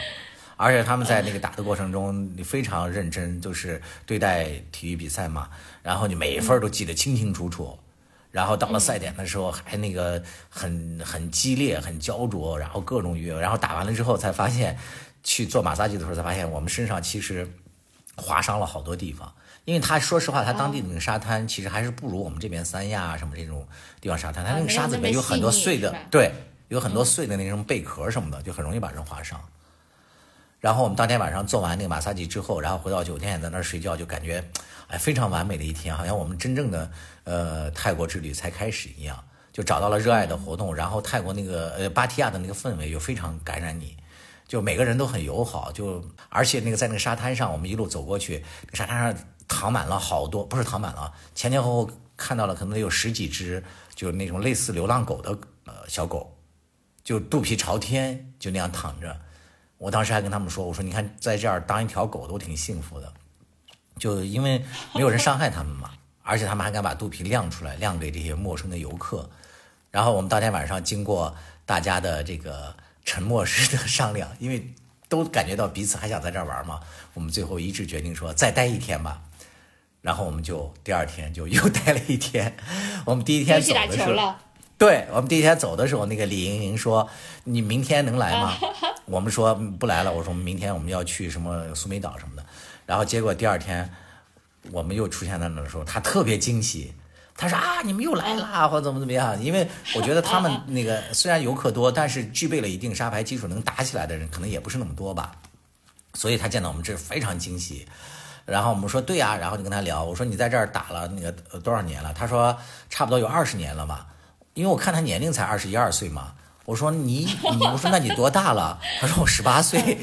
而且他们在那个打的过程中，你非常认真，就是对待体育比赛嘛，然后你每一分都记得清清楚楚。然后到了赛点的时候，还那个很很激烈、很焦灼，然后各种约，然后打完了之后才发现，去做马萨吉的时候才发现，我们身上其实划伤了好多地方。因为他说实话，他当地的那个沙滩其实还是不如我们这边三亚啊什么这种地方沙滩，他那个沙子里面有很多碎的对，有很多碎的那种贝壳什么的，就很容易把人划伤。然后我们当天晚上做完那个马萨吉之后，然后回到酒店在那儿睡觉，就感觉哎非常完美的一天，好像我们真正的呃泰国之旅才开始一样，就找到了热爱的活动。然后泰国那个呃芭提雅的那个氛围又非常感染你，就每个人都很友好，就而且那个在那个沙滩上，我们一路走过去，那个沙滩上躺满了好多，不是躺满了，前前后后看到了可能有十几只，就那种类似流浪狗的呃小狗，就肚皮朝天，就那样躺着。我当时还跟他们说：“我说你看，在这儿当一条狗都挺幸福的，就因为没有人伤害他们嘛，而且他们还敢把肚皮亮出来，亮给这些陌生的游客。然后我们当天晚上经过大家的这个沉默式的商量，因为都感觉到彼此还想在这儿玩嘛，我们最后一致决定说再待一天吧。然后我们就第二天就又待了一天。我们第一天走的时候，对我们第一天走的时候，那个李莹莹说：“你明天能来吗？” 我们说嗯不来了。我说明天我们要去什么苏梅岛什么的。然后结果第二天我们又出现在那的时候，他特别惊喜。他说啊，你们又来啦，或者怎么怎么样？因为我觉得他们那个虽然游客多，但是具备了一定沙排基础能打起来的人可能也不是那么多吧。所以他见到我们这非常惊喜。然后我们说对呀、然后就跟他聊，我说你在这儿打了那个呃多少年了？他说差不多有二十年了吧，因为我看他年龄才二十一二岁嘛。我说你你 我说那你多大了？他说我十八岁，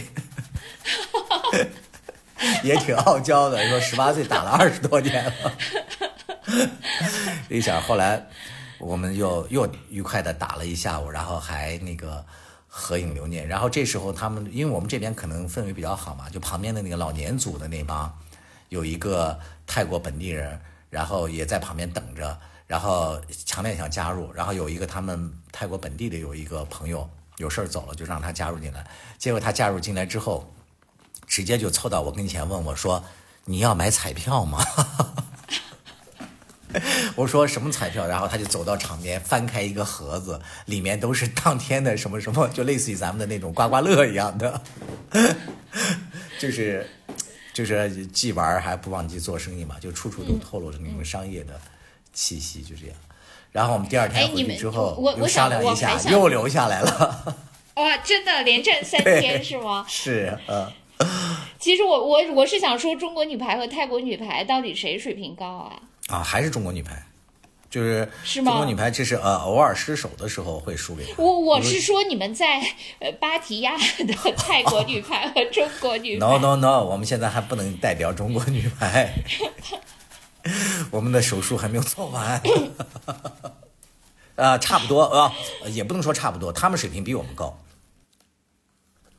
也挺傲娇的，说十八岁打了二十多年了。一想后来我们又又愉快的打了一下午，然后还那个合影留念。然后这时候他们，因为我们这边可能氛围比较好嘛，就旁边的那个老年组的那帮，有一个泰国本地人，然后也在旁边等着，然后强烈想加入。然后有一个他们泰国本地的有一个朋友有事儿走了，就让他加入进来。结果他加入进来之后，直接就凑到我跟前问我说：“你要买彩票吗？” 我说什么彩票？然后他就走到场边，翻开一个盒子，里面都是当天的什么什么，就类似于咱们的那种刮刮乐一样的，就是就是既玩还不忘记做生意嘛，就处处都透露着那种商业的气息，就这样。然后我们第二天回哎你们去之后我我又商量一下，又留下来了。哇，真的连战三天是吗？是，嗯。其实我我我是想说，中国女排和泰国女排到底谁水平高啊？啊，还是中国女排，就是是吗？中国女排这是呃偶尔失手的时候会输给我。我是说你们在呃芭提雅的 泰国女排和中国女排。No No No，我们现在还不能代表中国女排，我们的手术还没有做完。啊，差不多啊，也不能说差不多，他们水平比我们高。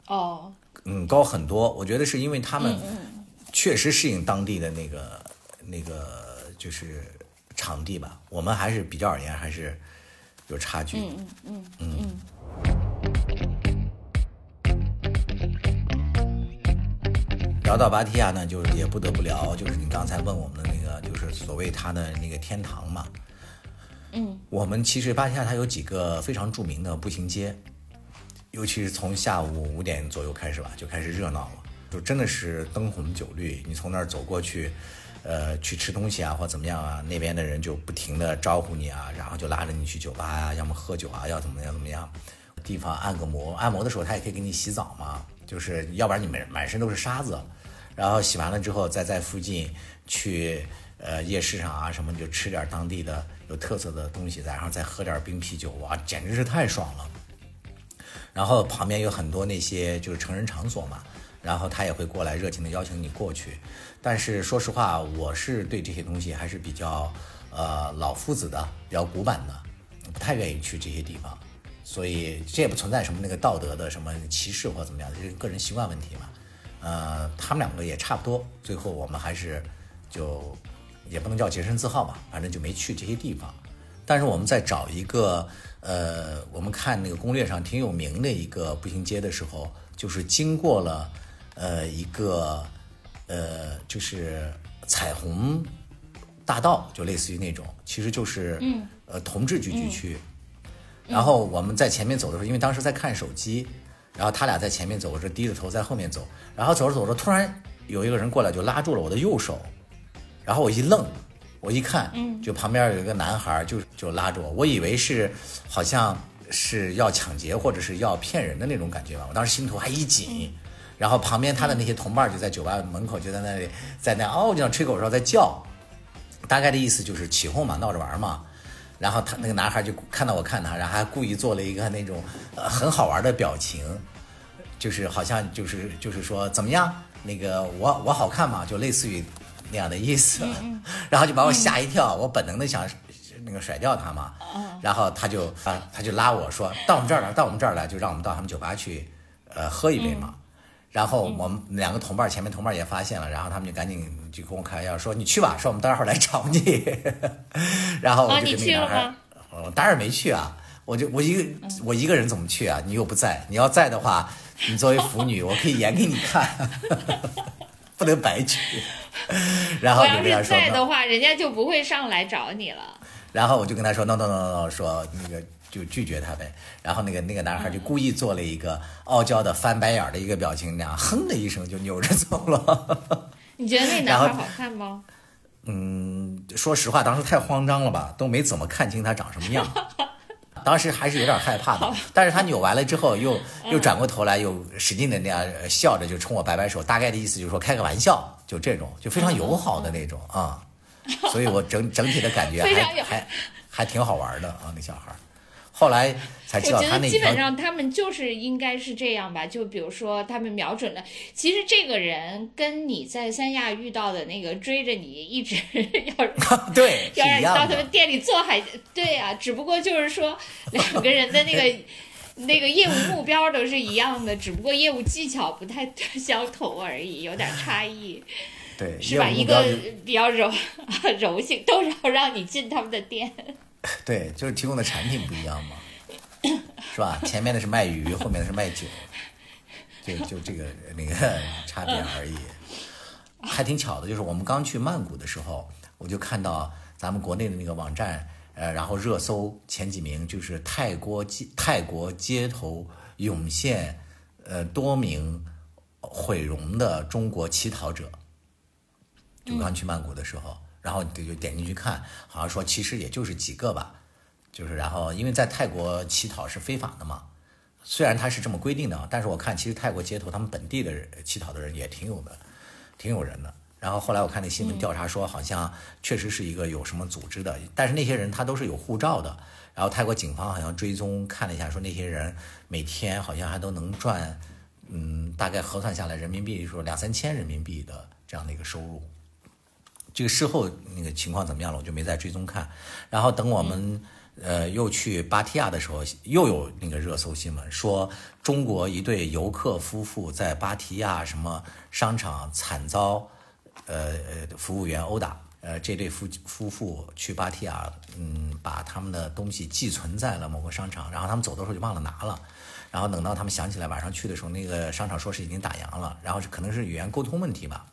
哦。嗯，高很多。我觉得是因为他们确实适应当地的那个那个就是场地吧。我们还是比较而言还是有差距。嗯嗯嗯嗯。聊到芭提雅呢，就是也不得不聊，就是你刚才问我们的那个，就是所谓它的那个天堂嘛。嗯。我们其实芭提雅它有几个非常著名的步行街。尤其是从下午五点左右开始吧，就开始热闹了，就真的是灯红酒绿。你从那儿走过去，呃，去吃东西啊，或怎么样啊，那边的人就不停的招呼你啊，然后就拉着你去酒吧啊，要么喝酒啊，要怎么样怎么样，地方按个摩，按摩的时候他也可以给你洗澡嘛，就是要不然你满满身都是沙子，然后洗完了之后再在附近去呃夜市上啊什么，就吃点当地的有特色的东西，然后再喝点冰啤酒，哇，简直是太爽了。然后旁边有很多那些就是成人场所嘛，然后他也会过来热情的邀请你过去。但是说实话，我是对这些东西还是比较呃老夫子的，比较古板的，不太愿意去这些地方。所以这也不存在什么那个道德的什么歧视或怎么样的，这是个人习惯问题嘛。呃，他们两个也差不多。最后我们还是就也不能叫洁身自好吧，反正就没去这些地方。但是我们在找一个。呃，我们看那个攻略上挺有名的一个步行街的时候，就是经过了呃一个呃就是彩虹大道，就类似于那种，其实就是嗯呃同志聚居区。然后我们在前面走的时候，因为当时在看手机，然后他俩在前面走，我是低着头在后面走。然后走着走着，突然有一个人过来就拉住了我的右手，然后我一愣。我一看，就旁边有一个男孩，就就拉住我，我以为是好像是要抢劫或者是要骗人的那种感觉吧。我当时心头还一紧，然后旁边他的那些同伴就在酒吧门口就在那里在那哦，就像吹口哨在叫，大概的意思就是起哄嘛，闹着玩嘛。然后他那个男孩就看到我看他，然后还故意做了一个那种呃很好玩的表情，就是好像就是就是说怎么样，那个我我好看嘛，就类似于。那样的意思，然后就把我吓一跳，我本能的想那个甩掉他嘛，然后他就啊，他就拉我说到我们这儿来，到我们这儿来，就让我们到他们酒吧去，呃，喝一杯嘛。然后我们两个同伴前面同伴也发现了，然后他们就赶紧就跟我开玩笑说你去吧，说我们待会儿来找你。然后我就跟那个男孩，我当然没去啊，我就我一个我一个人怎么去啊？你又不在，你要在的话，你作为腐女，我可以演给你看。不能白去，然后就跟他说，在的话，人家就不会上来找你了。然后我就跟他说，no no no no，说那个就拒绝他呗。然后那个那个男孩就故意做了一个傲娇的翻白眼的一个表情，那样哼的一声就扭着走了。你觉得那男孩好看吗？嗯，说实话，当时太慌张了吧，都没怎么看清他长什么样。当时还是有点害怕的，但是他扭完了之后，又又转过头来，又使劲的那样笑着，就冲我摆摆手，大概的意思就是说开个玩笑，就这种，就非常友好的那种啊。所以我整整体的感觉还还还挺好玩的啊，那小孩。后来才知道他那基本上他们就是应该是这样吧，就比如说他们瞄准了，其实这个人跟你在三亚遇到的那个追着你一直 要 对要让你到他们店里做海对啊，只不过就是说 两个人的那个那个业务目标都是一样的，只不过业务技巧不太相同而已，有点差异。对，是吧？一个比较柔柔性，都是要让你进他们的店。对，就是提供的产品不一样嘛，是吧？前面的是卖鱼，后面的是卖酒，就就这个那个 差别而已。还挺巧的，就是我们刚去曼谷的时候，我就看到咱们国内的那个网站，呃，然后热搜前几名就是泰国街泰国街头涌现，呃，多名毁容的中国乞讨者。就刚去曼谷的时候。然后就点进去看，好像说其实也就是几个吧，就是然后因为在泰国乞讨是非法的嘛，虽然他是这么规定的，但是我看其实泰国街头他们本地的乞讨的人也挺有的，挺有人的。然后后来我看那新闻调查说，好像确实是一个有什么组织的，但是那些人他都是有护照的。然后泰国警方好像追踪看了一下，说那些人每天好像还都能赚，嗯，大概核算下来人民币说两三千人民币的这样的一个收入。这个事后那个情况怎么样了，我就没再追踪看。然后等我们呃又去芭提雅的时候，又有那个热搜新闻说，中国一对游客夫妇在芭提雅什么商场惨遭呃呃服务员殴打。呃，这对夫夫妇去芭提雅，嗯，把他们的东西寄存在了某个商场，然后他们走的时候就忘了拿了，然后等到他们想起来晚上去的时候，那个商场说是已经打烊了，然后可能是语言沟通问题吧，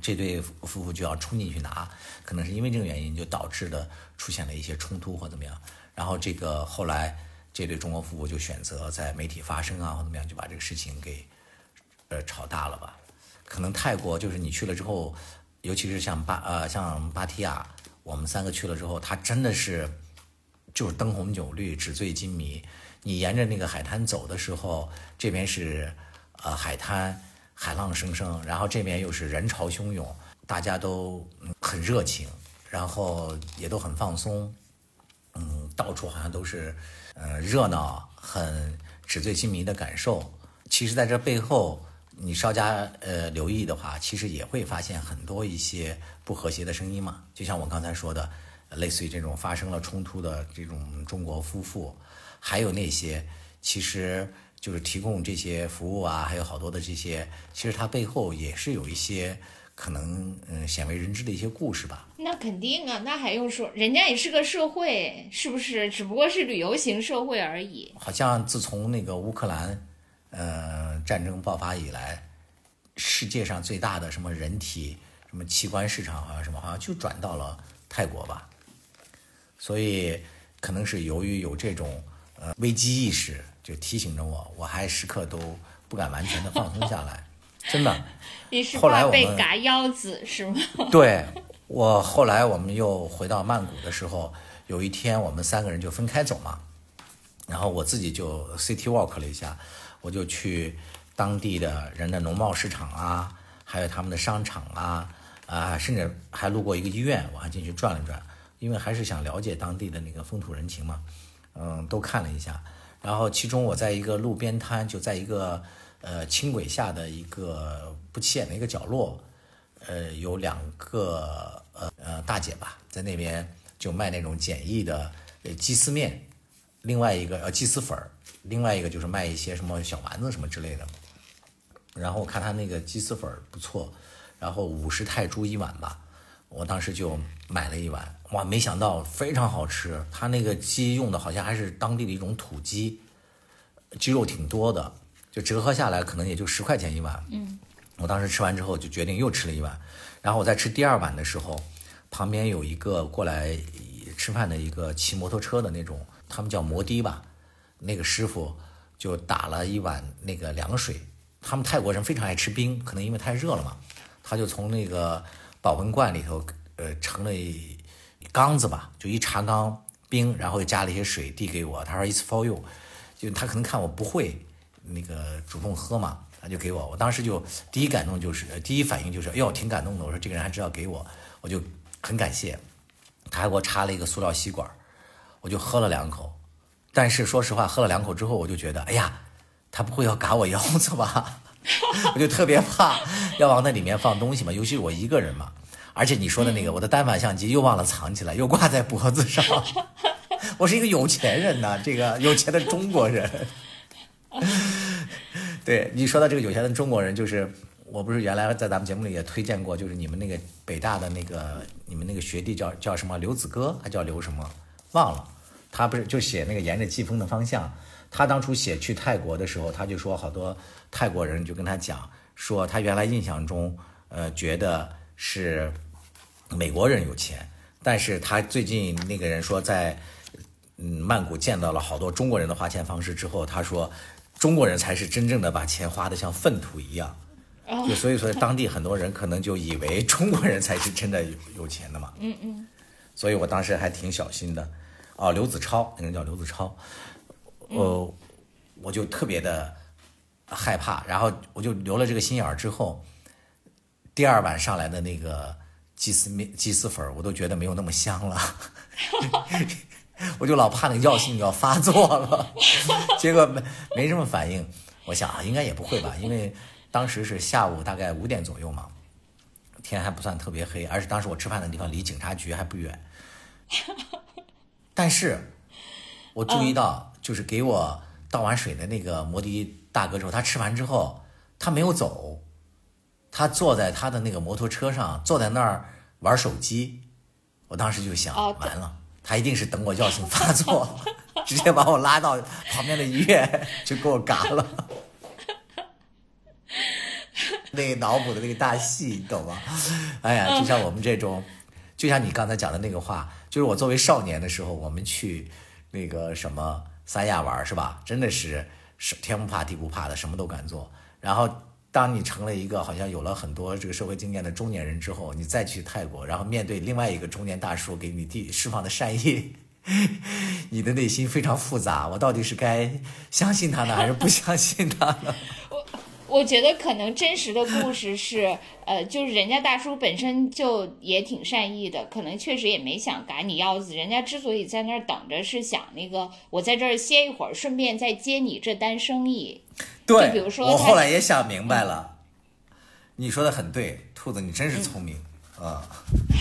这对夫妇就要冲进去拿，可能是因为这个原因就导致的出现了一些冲突或怎么样，然后这个后来这对中国夫妇就选择在媒体发声啊或怎么样，就把这个事情给呃炒大了吧，可能泰国就是你去了之后。尤其是像巴呃像芭提雅，我们三个去了之后，它真的是就是灯红酒绿、纸醉金迷。你沿着那个海滩走的时候，这边是呃海滩，海浪声声，然后这边又是人潮汹涌，大家都很热情，然后也都很放松，嗯，到处好像都是呃热闹，很纸醉金迷的感受。其实，在这背后。你稍加呃留意的话，其实也会发现很多一些不和谐的声音嘛。就像我刚才说的，类似于这种发生了冲突的这种中国夫妇，还有那些其实就是提供这些服务啊，还有好多的这些，其实它背后也是有一些可能嗯鲜为人知的一些故事吧。那肯定啊，那还用说？人家也是个社会，是不是？只不过是旅游型社会而已。好像自从那个乌克兰。呃，战争爆发以来，世界上最大的什么人体什么器官市场好像什么好像就转到了泰国吧，所以可能是由于有这种呃危机意识，就提醒着我，我还时刻都不敢完全的放松下来，真的。你是怕被嘎腰子是吗？对，我后来我们又回到曼谷的时候，有一天我们三个人就分开走嘛，然后我自己就 city walk 了一下。我就去当地的人的农贸市场啊，还有他们的商场啊，啊，甚至还路过一个医院，我还进去转了转，因为还是想了解当地的那个风土人情嘛，嗯，都看了一下。然后其中我在一个路边摊，就在一个呃轻轨下的一个不起眼的一个角落，呃，有两个呃呃大姐吧，在那边就卖那种简易的呃鸡丝面，另外一个呃鸡丝粉儿。另外一个就是卖一些什么小丸子什么之类的，然后我看他那个鸡丝粉不错，然后五十泰铢一碗吧，我当时就买了一碗，哇，没想到非常好吃，他那个鸡用的好像还是当地的一种土鸡，鸡肉挺多的，就折合下来可能也就十块钱一碗。嗯，我当时吃完之后就决定又吃了一碗，然后我在吃第二碗的时候，旁边有一个过来吃饭的一个骑摩托车的那种，他们叫摩的吧。那个师傅就打了一碗那个凉水，他们泰国人非常爱吃冰，可能因为太热了嘛，他就从那个保温罐里头，呃，盛了一缸子吧，就一茶缸冰，然后又加了一些水递给我，他说 It's for you，就他可能看我不会那个主动喝嘛，他就给我，我当时就第一感动就是第一反应就是，哟，挺感动的，我说这个人还知道给我，我就很感谢，他还给我插了一个塑料吸管，我就喝了两口。但是说实话，喝了两口之后，我就觉得，哎呀，他不会要嘎我腰子吧？我就特别怕要往那里面放东西嘛，尤其是我一个人嘛。而且你说的那个，我的单反相机又忘了藏起来，又挂在脖子上。我是一个有钱人呐，这个有钱的中国人。对你说到这个有钱的中国人，就是我不是原来在咱们节目里也推荐过，就是你们那个北大的那个你们那个学弟叫叫什么刘子歌，还叫刘什么，忘了。他不是就写那个沿着季风的方向，他当初写去泰国的时候，他就说好多泰国人就跟他讲说，他原来印象中，呃，觉得是美国人有钱，但是他最近那个人说在嗯曼谷见到了好多中国人的花钱方式之后，他说中国人才是真正的把钱花的像粪土一样，就所以说当地很多人可能就以为中国人才是真的有有钱的嘛，嗯嗯，所以我当时还挺小心的。哦，刘子超，那个人叫刘子超，呃，我就特别的害怕，然后我就留了这个心眼儿之后，第二晚上来的那个鸡丝面、鸡丝粉儿，我都觉得没有那么香了。我就老怕那个药性要发作了，结果没没什么反应。我想啊，应该也不会吧，因为当时是下午大概五点左右嘛，天还不算特别黑，而且当时我吃饭的地方离警察局还不远。但是，我注意到，就是给我倒完水的那个摩的大哥之后，他吃完之后，他没有走，他坐在他的那个摩托车上，坐在那儿玩手机。我当时就想，完了，他一定是等我药性发作，直接把我拉到旁边的医院就给我嘎了。那个脑补的那个大戏，你懂吗？哎呀，就像我们这种，就像你刚才讲的那个话，就是我作为少年的时候，我们去那个什么三亚玩，是吧？真的是是天不怕地不怕的，什么都敢做。然后当你成了一个好像有了很多这个社会经验的中年人之后，你再去泰国，然后面对另外一个中年大叔给你递释放的善意，你的内心非常复杂。我到底是该相信他呢，还是不相信他呢？我觉得可能真实的故事是，呃，就是人家大叔本身就也挺善意的，可能确实也没想赶你腰子。人家之所以在那儿等着，是想那个我在这儿歇一会儿，顺便再接你这单生意。对，比如说我后来也想明白了，你说的很对，兔子你真是聪明啊！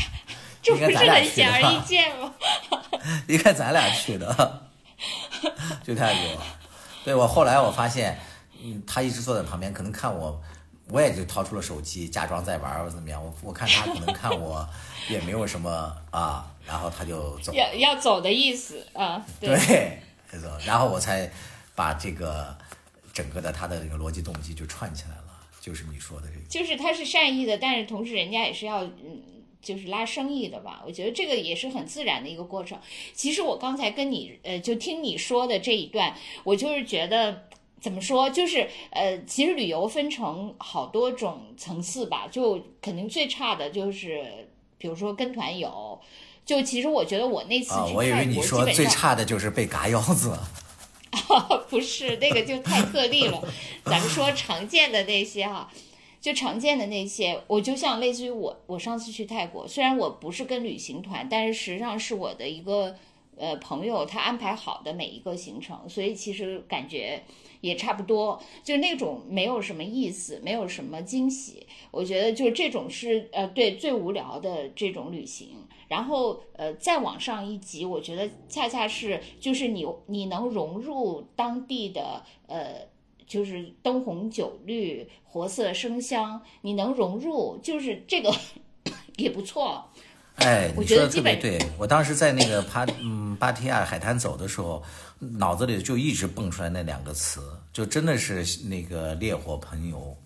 这不是很显而易见吗？你看咱俩去的，去泰国。对我后来我发现。嗯，他一直坐在旁边，可能看我，我也就掏出了手机，假装在玩或怎么样。我我看他可能看我，也没有什么啊，然后他就走，要要走的意思啊。对，走，然后我才把这个整个的他的这个逻辑动机就串起来了，就是你说的这个。就是他是善意的，但是同时人家也是要嗯，就是拉生意的吧？我觉得这个也是很自然的一个过程。其实我刚才跟你呃，就听你说的这一段，我就是觉得。怎么说？就是呃，其实旅游分成好多种层次吧。就肯定最差的就是，比如说跟团游。就其实我觉得我那次我以为你说最差的就是被嘎腰子。不是，那个就太特例了。咱们说常见的那些哈，就常见的那些，我就像类似于我，我上次去泰国，虽然我不是跟旅行团，但是实际上是我的一个呃朋友他安排好的每一个行程，所以其实感觉。也差不多，就那种没有什么意思，没有什么惊喜。我觉得就这种是呃，对最无聊的这种旅行。然后呃，再往上一级，我觉得恰恰是就是你你能融入当地的呃，就是灯红酒绿、活色生香，你能融入，就是这个 也不错。哎，你说的特别对，我当时在那个帕嗯芭提雅海滩走的时候。脑子里就一直蹦出来那两个词，就真的是那个烈火喷油，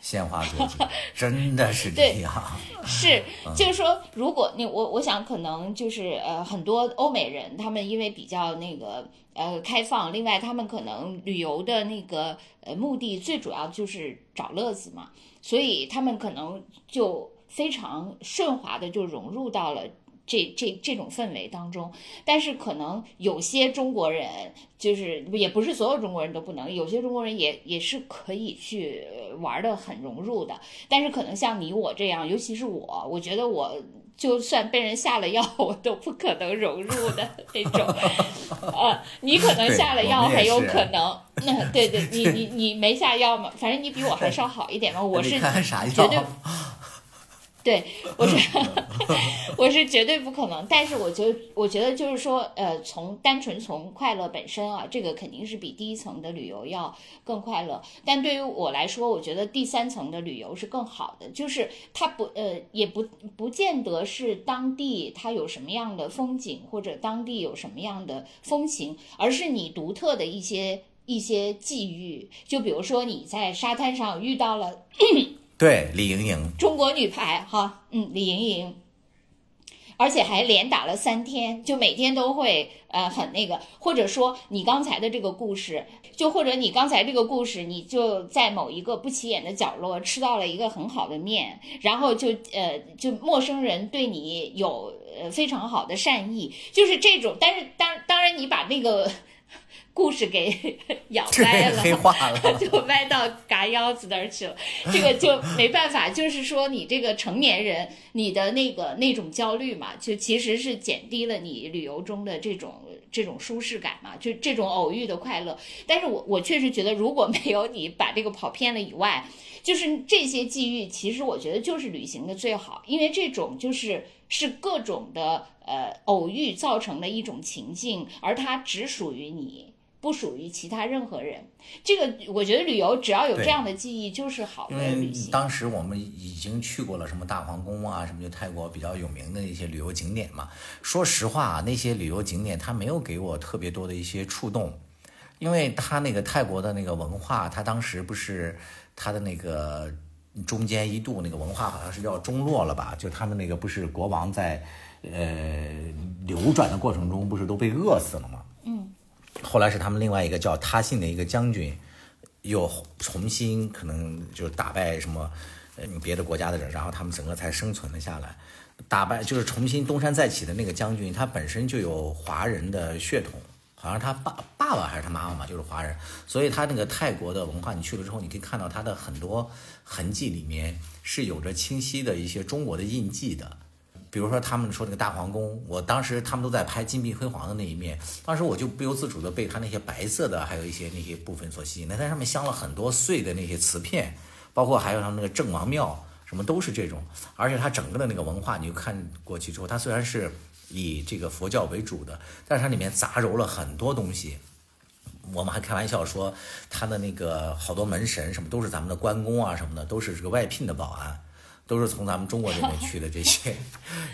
鲜花朵锦，真的是这样。是，就是说，如果你我我想可能就是呃，很多欧美人他们因为比较那个呃开放，另外他们可能旅游的那个呃目的最主要就是找乐子嘛，所以他们可能就非常顺滑的就融入到了。这这这种氛围当中，但是可能有些中国人，就是也不是所有中国人都不能，有些中国人也也是可以去玩的很融入的。但是可能像你我这样，尤其是我，我觉得我就算被人下了药，我都不可能融入的那种。呃，你可能下了药，很有可能。那对对，你你你没下药吗？反正你比我还稍好一点嘛。我是绝对。对，我是 我是绝对不可能，但是我觉得，我觉得就是说，呃，从单纯从快乐本身啊，这个肯定是比第一层的旅游要更快乐。但对于我来说，我觉得第三层的旅游是更好的，就是它不呃，也不不见得是当地它有什么样的风景或者当地有什么样的风情，而是你独特的一些一些际遇。就比如说你在沙滩上遇到了。对李盈莹，中国女排哈，嗯，李盈莹，而且还连打了三天，就每天都会呃很那个，或者说你刚才的这个故事，就或者你刚才这个故事，你就在某一个不起眼的角落吃到了一个很好的面，然后就呃就陌生人对你有呃非常好的善意，就是这种，但是当当然你把那个。故事给 咬歪了，黑化了，就歪到嘎腰子那儿去了。这个就 没办法，就是说你这个成年人，你的那个那种焦虑嘛，就其实是减低了你旅游中的这种这种舒适感嘛，就这种偶遇的快乐。但是我我确实觉得，如果没有你把这个跑偏了以外，就是这些际遇，其实我觉得就是旅行的最好，因为这种就是是各种的呃偶遇造成的一种情境，而它只属于你。不属于其他任何人，这个我觉得旅游只要有这样的记忆就是好的旅行。当时我们已经去过了什么大皇宫啊，什么就泰国比较有名的一些旅游景点嘛。说实话啊，那些旅游景点它没有给我特别多的一些触动，因为它那个泰国的那个文化，它当时不是它的那个中间一度那个文化好像是要中落了吧？就他们那个不是国王在呃流转的过程中不是都被饿死了吗？后来是他们另外一个叫他信的一个将军，又重新可能就打败什么呃别的国家的人，然后他们整个才生存了下来。打败就是重新东山再起的那个将军，他本身就有华人的血统，好像他爸爸爸还是他妈妈嘛，就是华人。所以他那个泰国的文化，你去了之后，你可以看到他的很多痕迹里面是有着清晰的一些中国的印记的。比如说他们说那个大皇宫，我当时他们都在拍金碧辉煌的那一面，当时我就不由自主的被他那些白色的，还有一些那些部分所吸引。那它上面镶了很多碎的那些瓷片，包括还有他们那个郑王庙，什么都是这种。而且它整个的那个文化，你就看过去之后，它虽然是以这个佛教为主的，但是它里面杂糅了很多东西。我们还开玩笑说，它的那个好多门神什么都是咱们的关公啊什么的，都是这个外聘的保安。都是从咱们中国这边去的这些，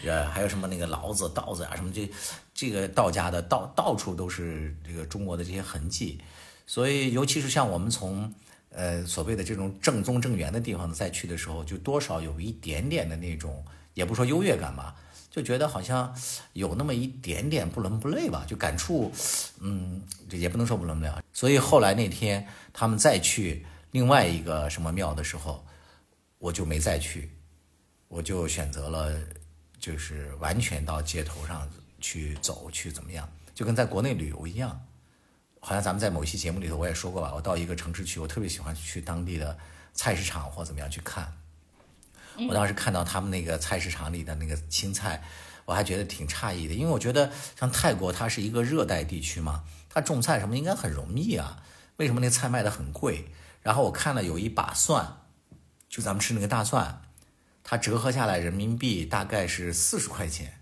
呃，还有什么那个老子、道子啊，什么这这个道家的到到处都是这个中国的这些痕迹，所以尤其是像我们从呃所谓的这种正宗正源的地方再去的时候，就多少有一点点的那种，也不说优越感吧，就觉得好像有那么一点点不伦不类吧，就感触，嗯，这也不能说不伦不类。所以后来那天他们再去另外一个什么庙的时候，我就没再去。我就选择了，就是完全到街头上去走，去怎么样，就跟在国内旅游一样。好像咱们在某一期节目里头我也说过吧，我到一个城市去，我特别喜欢去当地的菜市场或怎么样去看。我当时看到他们那个菜市场里的那个青菜，我还觉得挺诧异的，因为我觉得像泰国它是一个热带地区嘛，它种菜什么应该很容易啊，为什么那菜卖的很贵？然后我看了有一把蒜，就咱们吃那个大蒜。它折合下来人民币大概是四十块钱，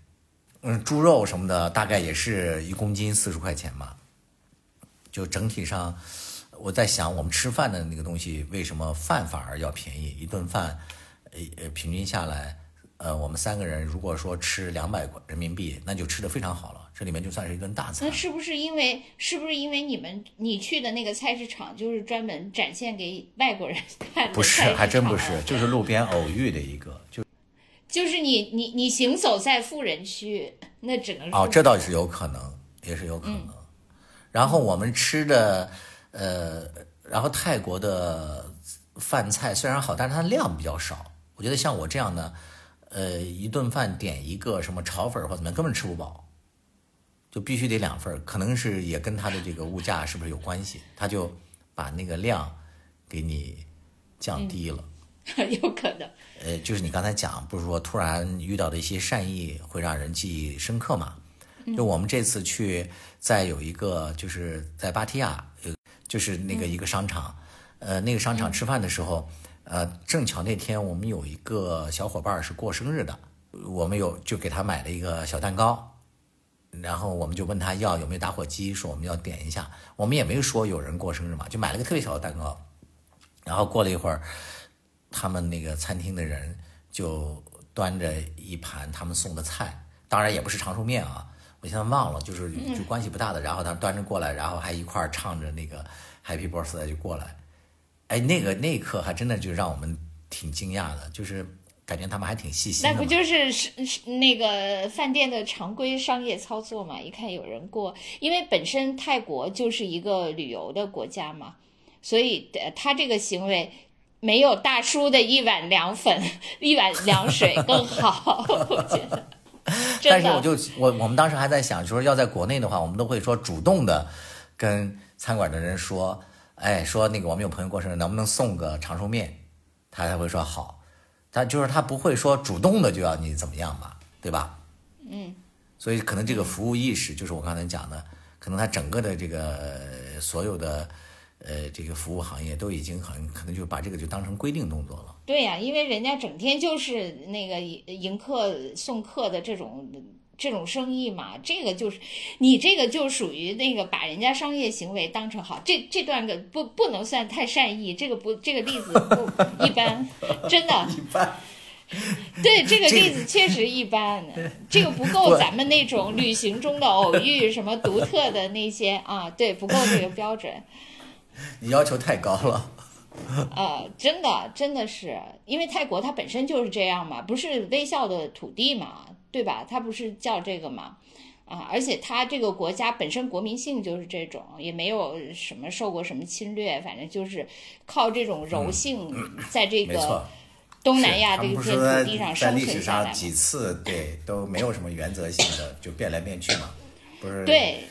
嗯，猪肉什么的大概也是一公斤四十块钱嘛。就整体上，我在想，我们吃饭的那个东西为什么饭反而要便宜？一顿饭，呃呃，平均下来，呃，我们三个人如果说吃两百人民币，那就吃的非常好了。这里面就算是一顿大餐。那是不是因为是不是因为你们你去的那个菜市场就是专门展现给外国人看的？不是，还真不是，就是路边偶遇的一个，就 就是你你你行走在富人区，那只能哦，这倒是有可能，也是有可能。然后我们吃的，呃，然后泰国的饭菜虽然好，但是它量比较少。我觉得像我这样的，呃，一顿饭点一个什么炒粉或怎么样，根本吃不饱。就必须得两份可能是也跟他的这个物价是不是有关系？他就把那个量给你降低了，有可能。呃，就是你刚才讲，不是说突然遇到的一些善意会让人记忆深刻嘛？就我们这次去，在有一个就是在芭提雅，呃，就是那个一个商场，呃，那个商场吃饭的时候，呃，正巧那天我们有一个小伙伴是过生日的，我们有就给他买了一个小蛋糕。然后我们就问他要有没有打火机，说我们要点一下。我们也没说有人过生日嘛，就买了个特别小的蛋糕。然后过了一会儿，他们那个餐厅的人就端着一盘他们送的菜，当然也不是长寿面啊，我现在忘了，就是就关系不大的。然后他端着过来，然后还一块儿唱着那个 Happy Birthday 就过来。哎，那个那一刻还真的就让我们挺惊讶的，就是。感觉他们还挺细心的，那不就是是是那个饭店的常规商业操作嘛？一看有人过，因为本身泰国就是一个旅游的国家嘛，所以他这个行为没有大叔的一碗凉粉、一碗凉水更好，我觉得。但是我就我我们当时还在想，就是要在国内的话，我们都会说主动的跟餐馆的人说，哎，说那个我们有朋友过生日，能不能送个长寿面？他才会说好。他就是他不会说主动的就要你怎么样吧，对吧？嗯。所以可能这个服务意识，就是我刚才讲的，可能他整个的这个所有的呃这个服务行业都已经很可能就把这个就当成规定动作了。对呀、因为人家整天就是那个迎迎客送客的这种这种生意嘛，这个就是你这个就属于那个把人家商业行为当成好，这这段个不不能算太善意，这个不这个例子不一般，真的。一般。对这个例子确实一般，这个不够咱们那种旅行中的偶遇什么独特的那些啊，对，不够这个标准。你要求太高了。呃，真的真的是，因为泰国它本身就是这样嘛，不是微笑的土地嘛，对吧？它不是叫这个嘛，啊，而且它这个国家本身国民性就是这种，也没有什么受过什么侵略，反正就是靠这种柔性，在这个，东南亚这片土地上在生历史上存下来嘛。几次对都没有什么原则性的就变来变去嘛，不是？，对，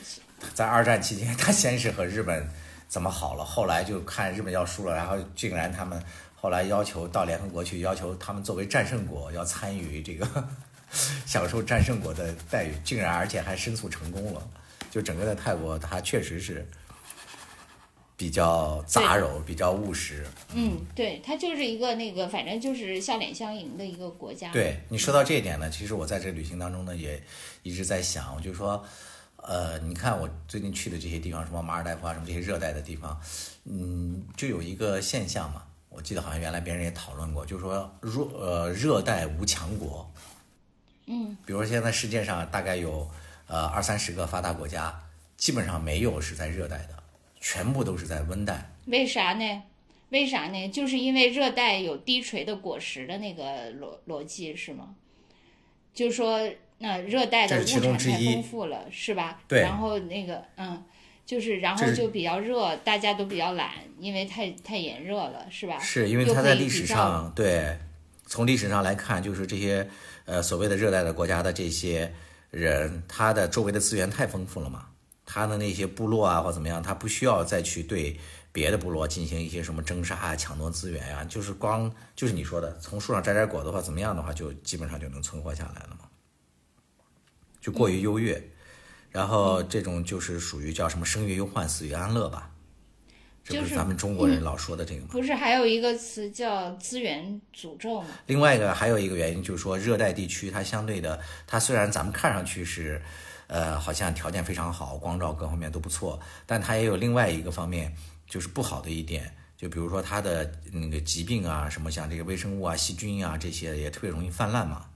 在二战期间，他先是和日本怎么好了，后来就看日本要输了，然后竟然他们后来要求到联合国去，要求他们作为战胜国要参与这个 享受战胜国的待遇，竟然而且还申诉成功了。就整个的泰国，它确实是比较杂糅，比较务实。嗯，对，它就是一个那个，反正就是笑脸相迎的一个国家。，对你说到这一点呢，其实我在这个旅行当中呢，也一直在想，我就说，呃，你看我最近去的这些地方，什么马尔代夫啊，什么这些热带的地方，嗯，就有一个现象嘛，我记得好像原来别人也讨论过，就是说热呃热带无强国，嗯，比如说现在世界上大概有呃二三十个发达国家，基本上没有是在热带的，全部都是在温带。为啥呢？为啥呢？就是因为热带有低垂的果实的那个逻逻辑是吗？就说那、热带的这是其物产太中之一丰富了，是吧？对然后那个嗯，就是然后就比较热，大家都比较懒，因为太太炎热了，是吧？是因为又它在历史上对，从历史上来看，就是这些呃所谓的热带的国家的这些人，他的周围的资源太丰富了嘛，他的那些部落啊或怎么样，他不需要再去对别的部落进行一些什么征杀啊、抢夺资源呀、就是光就是你说的，从树上摘摘果子或怎么样的话，就基本上就能存活下来了嘛，就过于优越。然后这种就是属于叫什么“生于忧患，死于安乐”吧，这不就是是咱们中国人老说的这个吗？不是还有一个词叫资源诅咒吗？另外一个还有一个原因就是说，热带地区它相对的，它虽然咱们看上去是，呃，好像条件非常好，光照各方面都不错，但它也有另外一个方面，就是不好的一点，就比如说它的那个疾病啊，什么像这个微生物啊、细菌啊这些也特别容易泛滥嘛，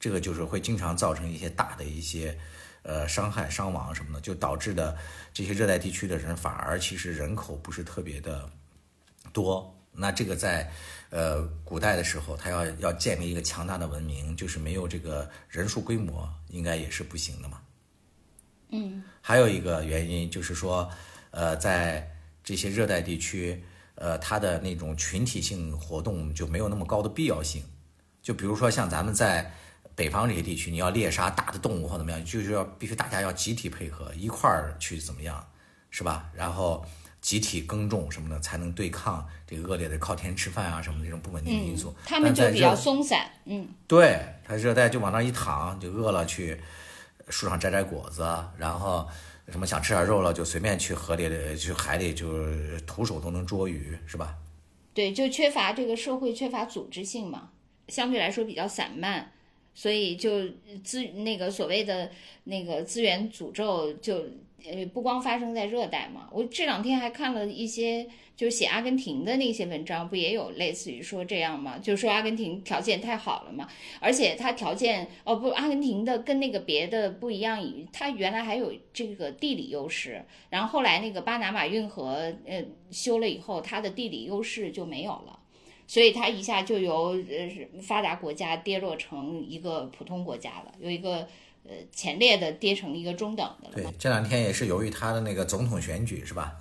这个就是会经常造成一些大的一些。呃，伤害、伤亡什么的，就导致的这些热带地区的人反而其实人口不是特别的多。那这个在呃古代的时候，他要要建立一个强大的文明，就是没有这个人数规模，应该也是不行的嘛。嗯，还有一个原因就是说，呃，在这些热带地区，呃，它的那种群体性活动就没有那么高的必要性。就比如说像咱们在北方这些地区，你要猎杀大的动物或怎么样，就是要必须大家要集体配合，一块儿去怎么样，是吧？然后集体耕种什么的，才能对抗这个恶劣的靠天吃饭啊什么的这种不稳定的因素。嗯他们就比较松散，嗯，对，他热带就往那儿一躺，就饿了去树上摘摘果子，然后什么想吃点肉了，就随便去河里、去海里，就徒手都能捉鱼，是吧？对，就缺乏这个社会缺乏组织性嘛，相对来说比较散漫，所以就资那个所谓的那个资源诅咒就呃不光发生在热带嘛，我这两天还看了一些就写阿根廷的那些文章，不也有类似于说这样吗？就说阿根廷条件太好了嘛，而且它条件哦不，阿根廷的跟那个别的不一样，它原来还有这个地理优势，然后后来那个巴拿马运河呃修了以后，它的地理优势就没有了。所以它一下就由呃发达国家跌落成一个普通国家了，有一个呃前列的跌成一个中等的了。，对这两天也是由于他的那个总统选举，是吧？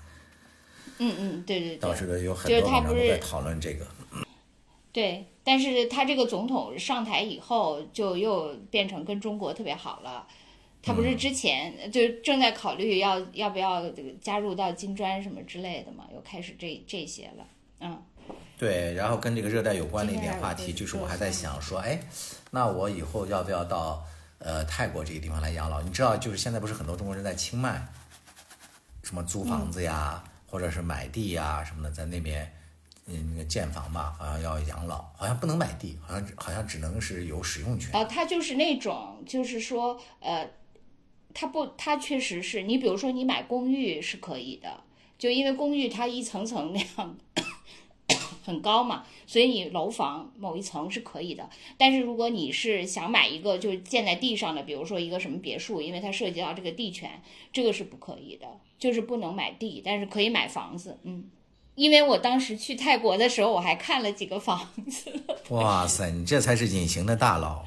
嗯嗯，对对对导致的有很就是多他不是文章都在讨论这个。对。但是他这个总统上台以后，就又变成跟中国特别好了。他不是之前就正在考虑要要不要这个加入到金砖什么之类的嘛，又开始这这些了，嗯。对，然后跟这个热带有关的一点话题，就是我还在想说，哎，那我以后要不要到呃泰国这个地方来养老？你知道，就是现在不是很多中国人在清迈，什么租房子呀，或者是买地呀什么的，在那边嗯那个建房吧，好像要养老，好像不能买地，好像好像只能是有使用权。哦，它就是那种，就是说，呃，它不，它确实是你，比如说你买公寓是可以的，就因为公寓它一层层那样很高嘛，所以你楼房某一层是可以的。但是如果你是想买一个就是建在地上的，比如说一个什么别墅，因为它涉及到这个地权，这个是不可以的，就是不能买地，但是可以买房子，嗯。因为我当时去泰国的时候，我还看了几个房子，哇塞，你这才是隐形的大佬。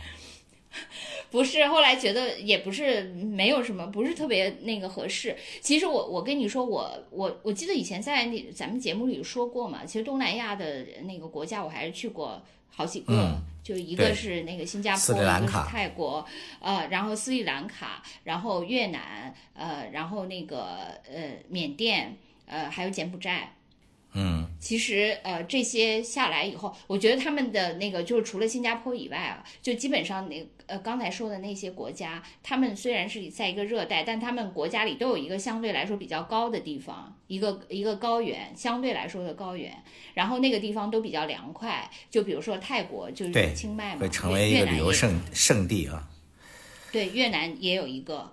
不是，后来觉得也不是没有什么，不是特别那个合适。其实我我跟你说，我我我记得以前在那咱们节目里说过嘛，其实东南亚的那个国家我还是去过好几个，嗯就一个是那个新加斯坡，一个是里兰卡泰国，呃，然后斯里兰卡，然后越南，呃，然后那个呃缅甸，呃，还有柬埔寨。嗯，其实呃这些下来以后，我觉得他们的那个就是除了新加坡以外啊，就基本上那呃刚才说的那些国家，他们虽然是在一个热带，但他们国家里都有一个相对来说比较高的地方，一个一个高原，相对来说的高原，然后那个地方都比较凉快。就比如说泰国就是对清迈嘛，会成为一个旅游胜胜地啊。对，越南也有一个，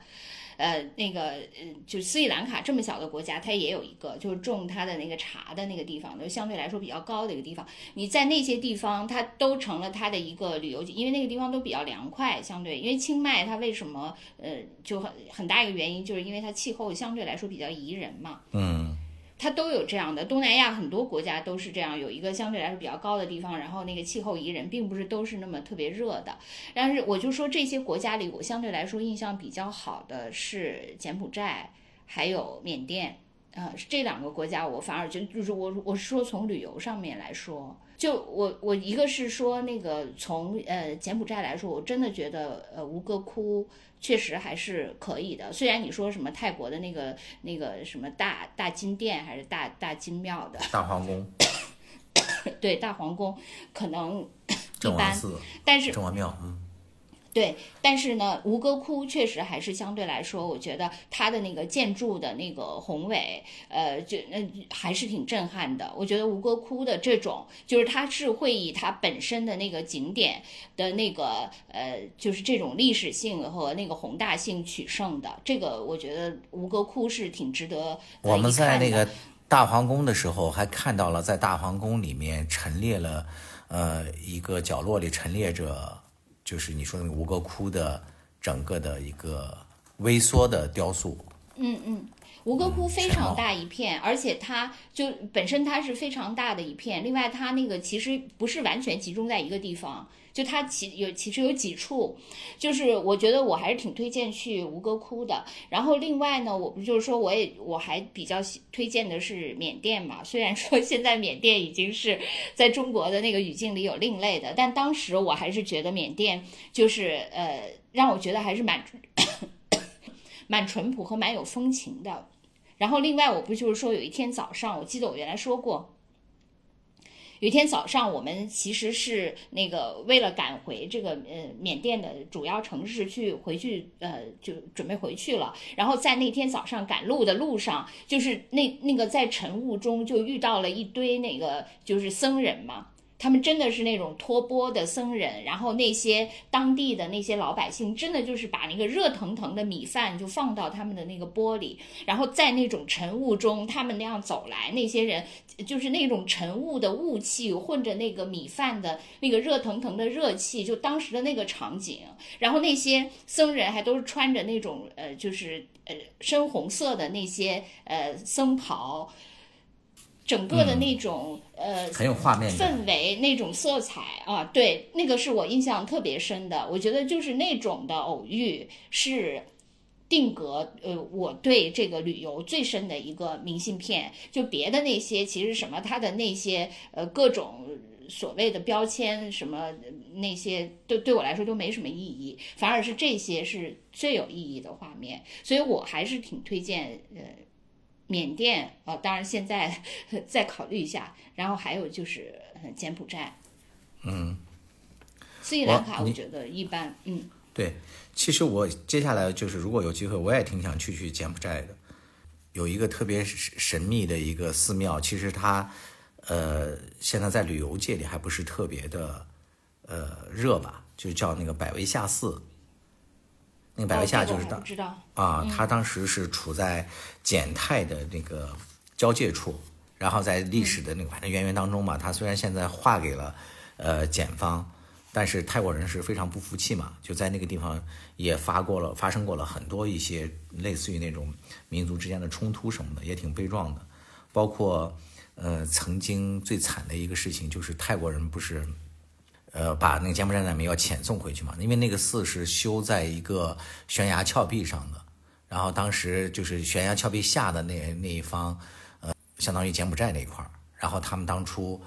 呃，那个，呃，就斯里兰卡这么小的国家，它也有一个，就是种它的那个茶的那个地方，就相对来说比较高的一个地方。你在那些地方，它都成了它的一个旅游，因为那个地方都比较凉快，相对，因为清迈它为什么，呃，就很很大一个原因，就是因为它气候相对来说比较宜人嘛。嗯，它都有这样的，东南亚很多国家都是这样，有一个相对来说比较高的地方，然后那个气候宜人，并不是都是那么特别热的。但是我就说这些国家里，我相对来说印象比较好的是柬埔寨，还有缅甸，呃，这两个国家我反而觉得就是我我是说从旅游上面来说。就我我一个是说那个从呃柬埔寨来说，我真的觉得呃吴哥窟确实还是可以的。虽然你说什么泰国的那个那个什么大大金殿还是大大金庙的，大皇宫、对大皇宫可能一般，但是郑王庙，嗯，对，但是呢，吴哥窟确实还是相对来说，我觉得它的那个建筑的那个宏伟，呃，就呃还是挺震撼的。我觉得吴哥窟的这种，就是它是会以它本身的那个景点的那个呃，就是这种历史性和那个宏大性取胜的。这个我觉得吴哥窟是挺值得呃我们在那个大皇宫的时候，还看到了在大皇宫里面陈列了，呃，一个角落里陈列着，就是你说那个吴哥窟的整个的一个微缩的雕塑。嗯嗯，吴哥窟非常大一片，而且它就本身它是非常大的一片。另外，它那个其实不是完全集中在一个地方，就它其有其实有几处，就是我觉得我还是挺推荐去吴哥窟的。然后另外呢，我不就是说我也我还比较喜推荐的是缅甸嘛，虽然说现在缅甸已经是在中国的那个语境里有另类的，但当时我还是觉得缅甸就是呃让我觉得还是蛮蛮淳朴和蛮有风情的。然后另外，我不就是说有一天早上，我记得我原来说过，有一天早上我们其实是那个为了赶回这个呃缅甸的主要城市去回去呃就准备回去了，然后在那天早上赶路的路上，就是那那个在晨雾中就遇到了一堆那个就是僧人嘛。他们真的是那种托钵的僧人，然后那些当地的那些老百姓，真的就是把那个热腾腾的米饭就放到他们的那个钵里，然后在那种晨雾中，他们那样走来，那些人就是那种晨雾的雾气混着那个米饭的那个热腾腾的热气，就当时的那个场景。然后那些僧人还都是穿着那种呃，就是呃深红色的那些呃僧袍。整个的那种、呃很有画面。氛围那种色彩啊，对，那个是我印象特别深的。我觉得就是那种的偶遇是定格呃我对这个旅游最深的一个明信片。就别的那些其实什么它的那些呃各种所谓的标签什么那些，对对我来说都没什么意义，反而是这些是最有意义的画面，所以我还是挺推荐呃缅甸啊、当然现在再考虑一下，然后还有就是呃柬埔寨，嗯，斯里兰卡我觉得一般，嗯。对，其实我接下来就是如果有机会，我也挺想去去柬埔寨的。有一个特别神神秘的一个寺庙，其实它呃现在在旅游界里还不是特别的呃热吧，就叫那个百威下寺。那个百维夏就是当知道，啊，他当时是处在柬泰的那个交界处，然后在历史的那个反正渊源当中嘛，他虽然现在划给了呃柬方，但是泰国人是非常不服气嘛，就在那个地方也发过了发生过了很多一些类似于那种民族之间的冲突什么的，也挺悲壮的，包括呃曾经最惨的一个事情就是泰国人不是。呃，把那个柬埔寨难民要遣送回去嘛，因为那个寺是修在一个悬崖峭壁上的，然后当时就是悬崖峭壁下的那那一方，呃，相当于柬埔寨那一块儿，然后他们当初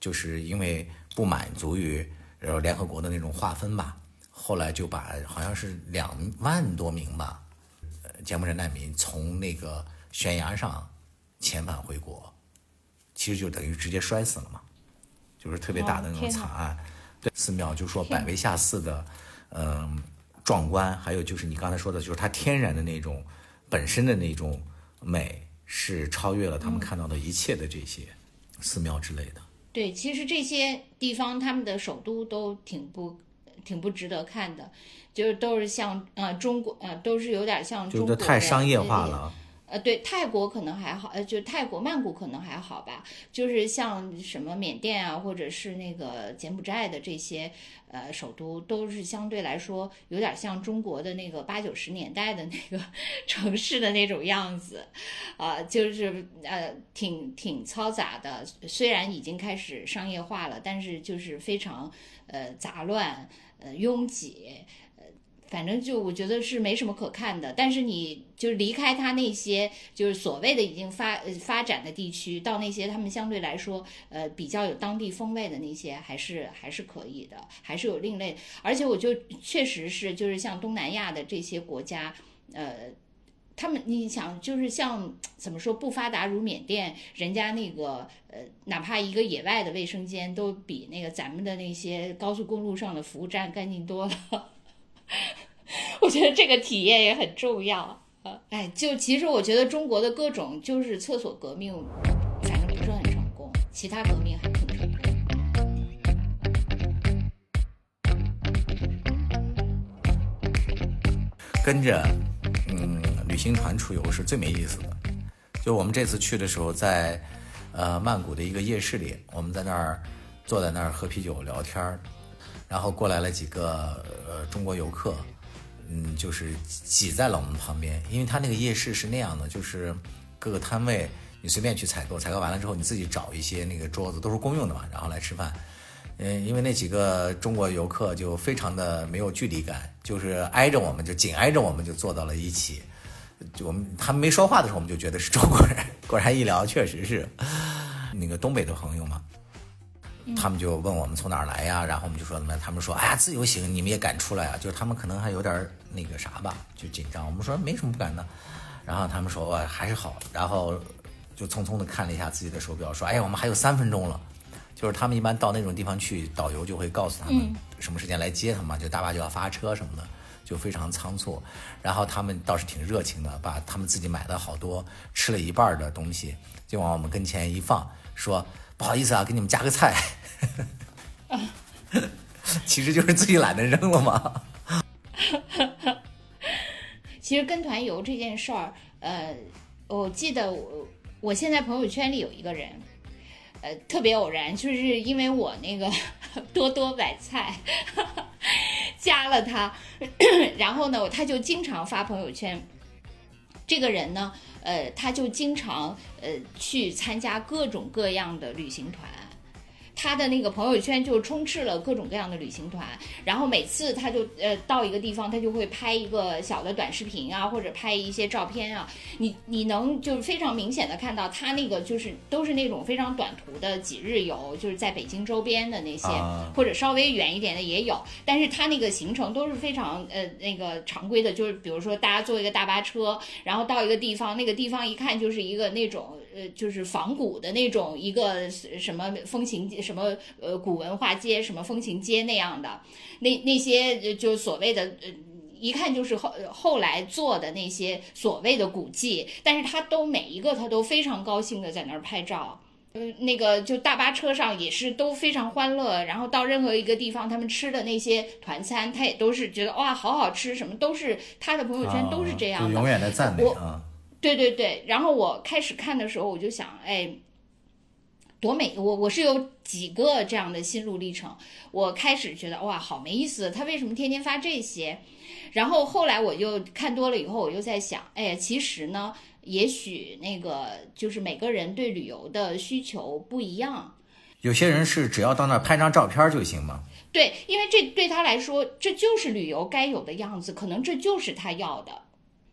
就是因为不满足于呃联合国的那种划分吧，后来就把好像是两万多名吧，呃，柬埔寨难民从那个悬崖上遣返回国，其实就等于直接摔死了嘛，就是特别大的那种惨案。对，寺庙就是说百威下寺的，嗯、壮观，还有就是你刚才说的，就是它天然的那种本身的那种美，是超越了他们看到的一切的这些寺庙之类的。对，其实这些地方他们的首都都挺不挺不值得看的，就是都是像呃中国呃都是有点像中就国的是太商业化呃了。呃，对，泰国可能还好，呃，就泰国曼谷可能还好吧，就是像什么缅甸啊，或者是那个柬埔寨的这些呃首都，都是相对来说有点像中国的那个八九十年代的那个 城市的那种样子，啊、就是呃挺挺嘈杂的，虽然已经开始商业化了，但是就是非常呃杂乱，呃拥挤。反正就我觉得是没什么可看的，但是你就是离开他那些就是所谓的已经发发展的地区，到那些他们相对来说呃比较有当地风味的那些，还是还是可以的，还是有另类。而且我就确实是就是像东南亚的这些国家，呃。他们，你想，就是像怎么说，不发达如缅甸，人家那个呃，哪怕一个野外的卫生间，都比那个咱们的那些高速公路上的服务站干净多了。我觉得这个体验也很重要。呃，哎，就其实我觉得中国的各种就是厕所革命，反正不是很成功，其他革命还挺成功。跟着嗯旅行团出游是最没意思的。就我们这次去的时候在，呃曼谷的一个夜市里，我们在那儿坐在那儿喝啤酒聊天儿，然后过来了几个呃中国游客，嗯，就是挤在了我们旁边，因为他那个夜市是那样的，就是各个摊位你随便去采购，采购完了之后你自己找一些那个桌子都是公用的嘛，然后来吃饭。嗯，因为那几个中国游客就非常的没有距离感，就是挨着我们，就紧挨着我们就坐到了一起。就我们他们没说话的时候，我们就觉得是中国人。果然一聊，确实是那个东北的朋友嘛。他们就问我们从哪儿来呀，然后我们就说怎么样，他们说哎呀自由行你们也敢出来啊？就是他们可能还有点那个啥吧，就紧张。我们说没什么不敢的，然后他们说哇还是好，然后就匆匆的看了一下自己的手表，说哎呀我们还有三分钟了。就是他们一般到那种地方去，导游就会告诉他们什么时间来接他们，就大巴就要发车什么的，就非常仓促。然后他们倒是挺热情的，把他们自己买的好多吃了一半的东西就往我们跟前一放，说不好意思啊，给你们加个菜。其实就是自己懒得扔了嘛。其实跟团游这件事儿，呃，我记得我我现在朋友圈里有一个人，呃，特别偶然，就是因为我那个 多多买菜加了他，然后呢，他就经常发朋友圈。这个人呢，呃，他就经常呃去参加各种各样的旅行团。他的那个朋友圈就充斥了各种各样的旅行团，然后每次他就呃到一个地方，他就会拍一个小的短视频啊，或者拍一些照片啊，你你能就是非常明显的看到他那个就是都是那种非常短途的几日游，就是在北京周边的那些，或者稍微远一点的也有，但是他那个行程都是非常呃那个常规的，就是比如说大家坐一个大巴车，然后到一个地方，那个地方一看就是一个那种。呃，就是仿古的那种一个什么风情街，什么呃古文化街，什么风情街那样的，那那些就所谓的呃，一看就是后后来做的那些所谓的古迹，但是他都每一个他都非常高兴的在那儿拍照，嗯，那个就大巴车上也是都非常欢乐，然后到任何一个地方，他们吃的那些团餐，他也都是觉得哇好好吃，什么都是他的朋友圈都是这样的，永远的赞美。啊。对对对，然后我开始看的时候，我就想，哎，多美！我我是有几个这样的心路历程。我开始觉得哇，好没意思，他为什么天天发这些？然后后来我就看多了以后，我又在想，哎，其实呢，也许那个就是每个人对旅游的需求不一样。有些人是只要到那儿拍张照片就行吗？对，因为这对他来说，这就是旅游该有的样子，可能这就是他要的。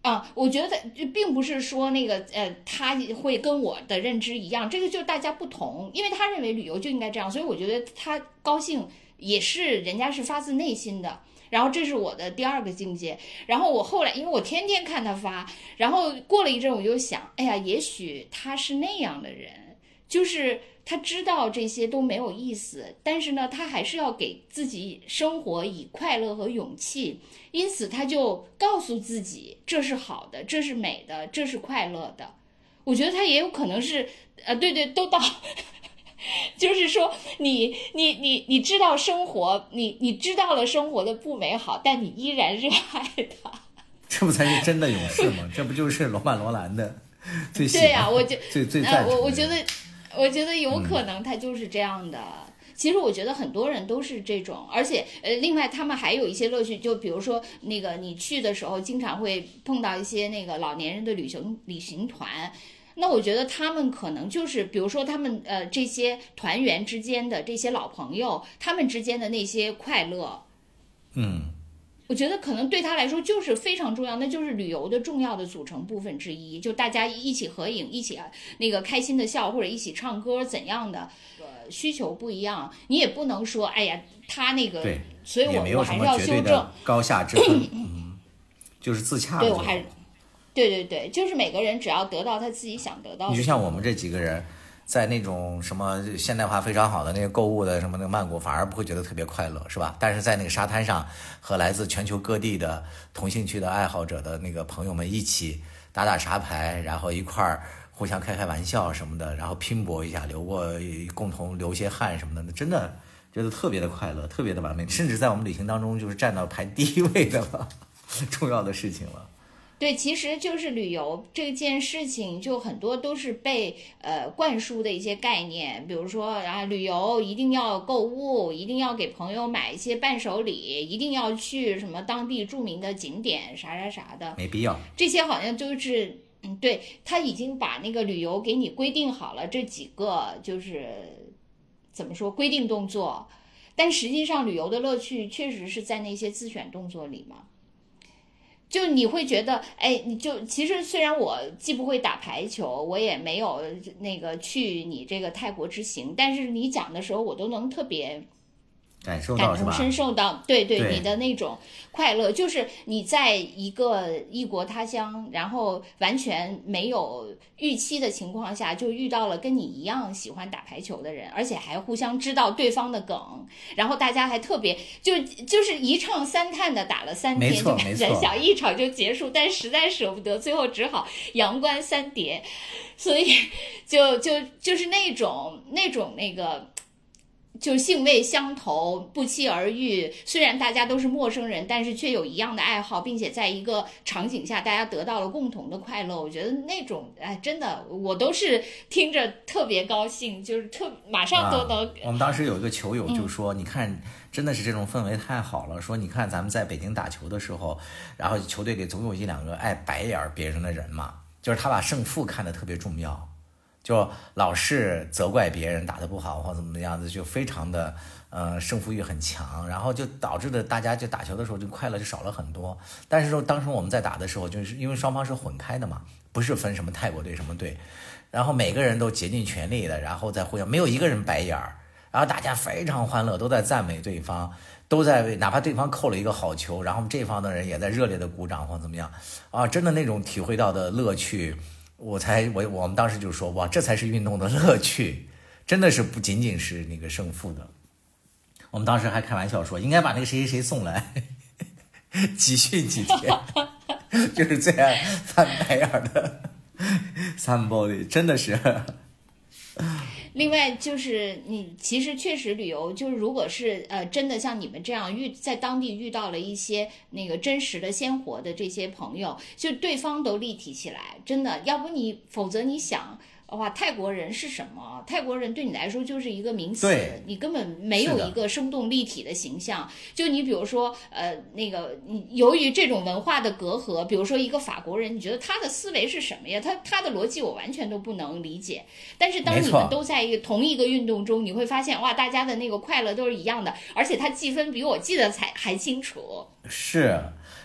啊，我觉得就并不是说那个呃，他会跟我的认知一样，这个就是大家不同，因为他认为旅游就应该这样，所以我觉得他高兴也是人家是发自内心的。然后这是我的第二个境界。然后我后来，因为我天天看他发，然后过了一阵，我就想，哎呀，也许他是那样的人，就是。他知道这些都没有意思，但是呢，他还是要给自己生活以快乐和勇气，因此他就告诉自己这是好的，这是美的，这是快乐的。我觉得他也有可能是，呃，对对，都到，就是说，你你你你知道生活，你你知道了生活的不美好，但你依然热爱它，这不才是真的勇士吗？这不就是罗曼罗兰的最 对呀？我就最最赞我我觉得。我觉得有可能他就是这样的。其实我觉得很多人都是这种，而且呃，另外他们还有一些乐趣，就比如说那个你去的时候，经常会碰到一些那个老年人的旅行旅行团。那我觉得他们可能就是，比如说他们呃这些团员之间的这些老朋友，他们之间的那些快乐，嗯。我觉得可能对他来说就是非常重要，那就是旅游的重要的组成部分之一。就大家一起合影，一起那个开心的笑，或者一起唱歌，怎样的呃需求不一样，你也不能说哎呀他那个，所以我我还是要修正高下之分，就是自洽。对我还对对对，就是每个人只要得到他自己想得到的。你就像我们这几个人。在那种什么现代化非常好的那个购物的什么那个曼谷，反而不会觉得特别快乐，是吧？但是在那个沙滩上，和来自全球各地的同兴趣的爱好者的那个朋友们一起打打沙排，然后一块儿互相开开玩笑什么的，然后拼搏一下，流过共同流些汗什么的，那真的觉得特别的快乐，特别的完美，甚至在我们旅行当中就是占到排第一位的了，重要的事情了。对，其实就是旅游这件事情，就很多都是被呃灌输的一些概念，比如说啊，旅游一定要购物，一定要给朋友买一些伴手礼，一定要去什么当地著名的景点啥啥啥的，没必要。这些好像就是，嗯，对他已经把那个旅游给你规定好了这几个，就是怎么说规定动作，但实际上旅游的乐趣确实是在那些自选动作里嘛。就你会觉得，哎，你就其实虽然我既不会打排球，我也没有那个去你这个泰国之行，但是你讲的时候，我都能特别。感受感同身受到，对对，你的那种快乐，就是你在一个异国他乡，然后完全没有预期的情况下，就遇到了跟你一样喜欢打排球的人，而且还互相知道对方的梗，然后大家还特别就就是一唱三叹的打了三天，就感觉想一场就结束，但实在舍不得，最后只好阳关三叠，所以就就就是那种那种那个。就是兴味相投，不期而遇。虽然大家都是陌生人，但是却有一样的爱好，并且在一个场景下，大家得到了共同的快乐。我觉得那种，哎，真的，我都是听着特别高兴，就是特马上都能。我们当时有一个球友就说：“你看，真的是这种氛围太好了。说你看咱们在北京打球的时候，然后球队里总有一两个爱白眼别人的人嘛，就是他把胜负看得特别重要。”就老是责怪别人打得不好或怎么样子，就非常的呃胜负欲很强，然后就导致的大家就打球的时候就快乐就少了很多。但是说当时我们在打的时候，就是因为双方是混开的嘛，不是分什么泰国队什么队，然后每个人都竭尽全力的，然后再互相没有一个人白眼儿，然后大家非常欢乐，都在赞美对方，都在为哪怕对方扣了一个好球，然后这方的人也在热烈的鼓掌或怎么样啊，真的那种体会到的乐趣。我才我我们当时就说哇，这才是运动的乐趣，真的是不仅仅是那个胜负的。我们当时还开玩笑说，应该把那个谁谁谁送来集训几天，就是最爱翻白眼的 somebody，真的是。另外就是你其实确实旅游，就是如果是呃真的像你们这样遇在当地遇到了一些那个真实的鲜活的这些朋友，就对方都立体起来，真的，要不你否则你想。哇，泰国人是什么？泰国人对你来说就是一个名词，你根本没有一个生动立体的形象。就你比如说，呃，那个，你由于这种文化的隔阂，比如说一个法国人，你觉得他的思维是什么呀？他他的逻辑我完全都不能理解。但是当你们都在一个同一个运动中，你会发现，哇，大家的那个快乐都是一样的，而且他记分比我记得才还清楚。是，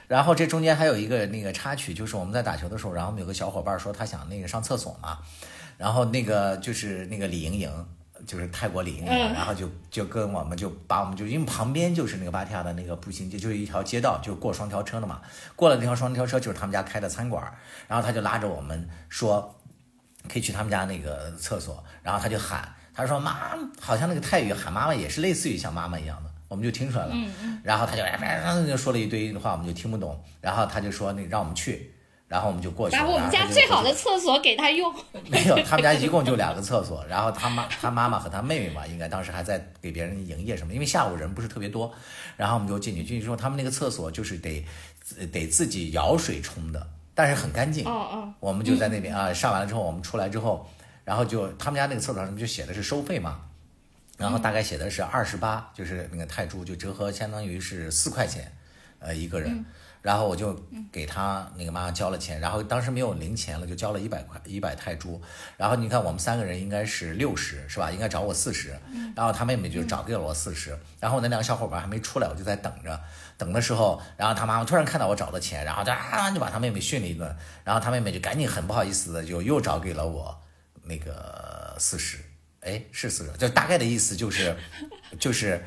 然后这中间还有一个那个插曲，就是我们在打球的时候，然后我们有个小伙伴说他想那个上厕所嘛。然后那个就是那个李莹莹，就是泰国李莹莹，然后就就跟我们就把我们就因为旁边就是那个芭提雅的那个步行街，就是一条街道，就过双条车的嘛。过了那条双条车就是他们家开的餐馆，然后他就拉着我们说，可以去他们家那个厕所，然后他就喊，他说妈，好像那个泰语喊妈妈也是类似于像妈妈一样的，我们就听出来了。然后他就就说了一堆话，我们就听不懂。然后他就说那让我们去。然后我们就过去，把我们家最好的厕所给他用。没有，他们家一共就两个厕所。然后他妈、他妈妈和他妹妹嘛，应该当时还在给别人营业什么。因为下午人不是特别多，然后我们就进去。进去之后，他们那个厕所就是得得自己舀水冲的，但是很干净。哦哦。我们就在那边啊，上完了之后，我们出来之后，然后就他们家那个厕所上就写的是收费嘛，然后大概写的是二十八，就是那个泰铢，就折合相当于是四块钱，呃，一个人。然后我就给他那个妈妈交了钱，然后当时没有零钱了，就交了一百块一百泰铢。然后你看我们三个人应该是六十，是吧？应该找我四十。然后他妹妹就找给了我四十。然后那两个小伙伴还没出来，我就在等着。等的时候，然后他妈妈突然看到我找的钱，然后就啊就把他妹妹训了一顿。然后他妹妹就赶紧很不好意思的就又找给了我那个四十。哎，是四十，就大概的意思就是就是。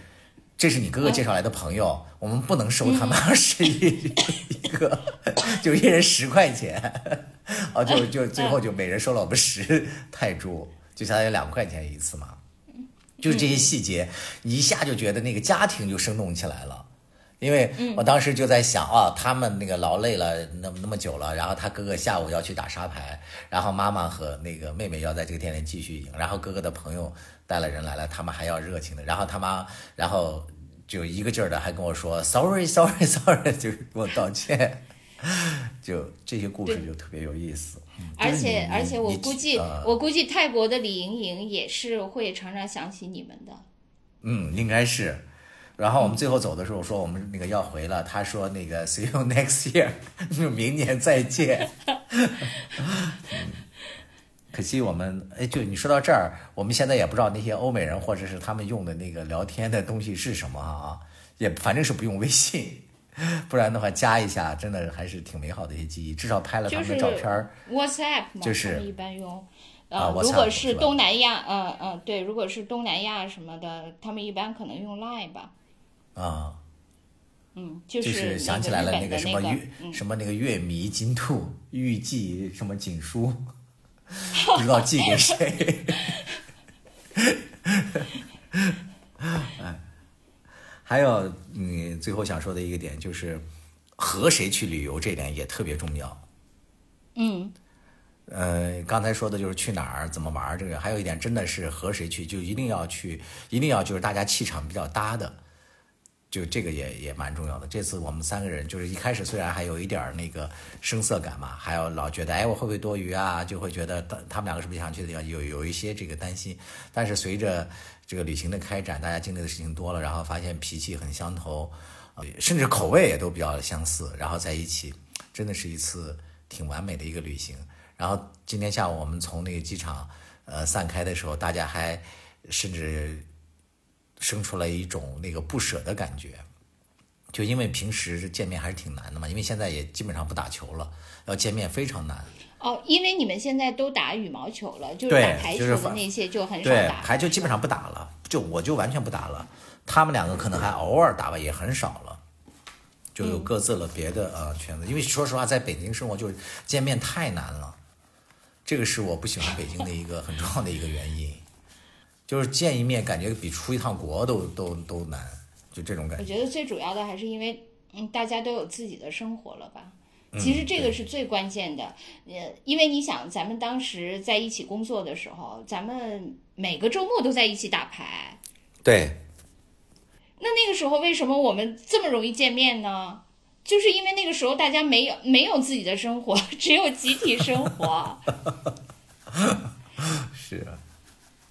这是你哥哥介绍来的朋友，我们不能收他们二十一一个，就一人十块钱，哦，就就最后就每人收了我们十泰铢，就相当于两块钱一次嘛。就是这些细节，你一下就觉得那个家庭就生动起来了。因为我当时就在想啊，他们那个劳累了那么那么久了，然后他哥哥下午要去打沙排，然后妈妈和那个妹妹要在这个店里继续赢，然后哥哥的朋友带了人来了，他们还要热情的，然后他妈，然后就一个劲儿的还跟我说 sorry sorry sorry，就给我道歉，就这些故事就特别有意思。而且而且我估计我估计泰国的李莹莹也是会常常想起你们的。嗯，应该是。然后我们最后走的时候说我们那个要回了，他说那个 see you next year，就 明年再见。可惜我们哎，就你说到这儿，我们现在也不知道那些欧美人或者是他们用的那个聊天的东西是什么啊，也反正是不用微信，不然的话加一下，真的还是挺美好的一些记忆，至少拍了他们的照片。WhatsApp 嘛，就是一般用。呃，如果是东南亚，嗯嗯，对，如果是东南亚什么的，他们一般可能用 Line 吧。啊，嗯，就是想起来了那个什么月什么那个月迷金兔玉寄什么锦书，不知道寄给谁。哎，还有你最后想说的一个点就是和谁去旅游这点也特别重要。嗯，呃，刚才说的就是去哪儿怎么玩这个，还有一点真的是和谁去就一定要去，一定要就是大家气场比较搭的。就这个也也蛮重要的。这次我们三个人就是一开始虽然还有一点那个生涩感嘛，还有老觉得哎我会不会多余啊，就会觉得他们两个是不是想去的地方，有有一些这个担心。但是随着这个旅行的开展，大家经历的事情多了，然后发现脾气很相投，甚至口味也都比较相似，然后在一起真的是一次挺完美的一个旅行。然后今天下午我们从那个机场。呃散开的时候，大家还甚至生出来一种那个不舍的感觉。就因为平时见面还是挺难的嘛，因为现在也基本上不打球了，要见面非常难。哦，因为你们现在都打羽毛球了，就是打排球的那些就很少对，打。排球基本上不打了，就我就完全不打了。他们两个可能还偶尔打吧，也很少了，就有各自了别的呃圈子。因为说实话，在北京生活就是见面太难了，这个是我不喜欢北京的一个很重要的一个原因，就是见一面感觉比出一趟国都都都难，就这种感觉。我觉得最主要的还是因为，嗯，大家都有自己的生活了吧。嗯其实这个是最关键的，呃，因为你想，咱们当时在一起工作的时候，咱们每个周末都在一起打牌，对，那那个时候为什么我们这么容易见面呢？就是因为那个时候大家没有没有自己的生活，只有集体生活。是啊，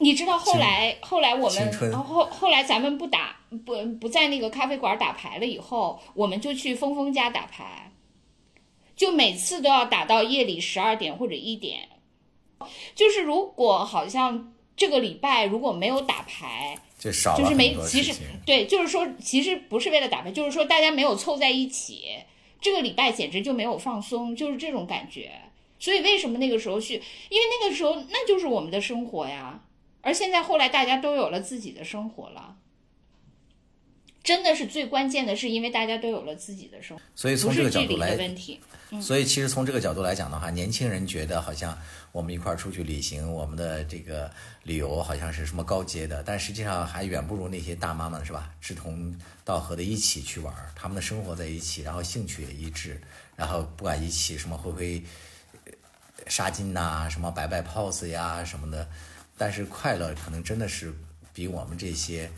你知道后来后来我们青春后后来咱们不打不不在那个咖啡馆打牌了以后，我们就去峰峰家打牌，就每次都要打到夜里十二点或者一点。就是如果好像这个礼拜如果没有打牌，这少了就是没其实。对，就是说其实不是为了打牌，就是说大家没有凑在一起，这个礼拜简直就没有放松，就是这种感觉。所以为什么那个时候去？因为那个时候那就是我们的生活呀。而现在后来大家都有了自己的生活了，真的是最关键的是因为大家都有了自己的生活，所以从这个角度来的问题。所以其实从这个角度来讲的话，年轻人觉得好像我们一块儿出去旅行，我们的这个旅游好像是什么高阶的，但实际上还远不如那些大妈们是吧？志同道合的一起去玩儿，他们的生活在一起，然后兴趣也一致，然后不管一起什么挥挥呃纱巾呐、什么摆摆 pose 呀什么的，但是快乐可能真的是比我们这些。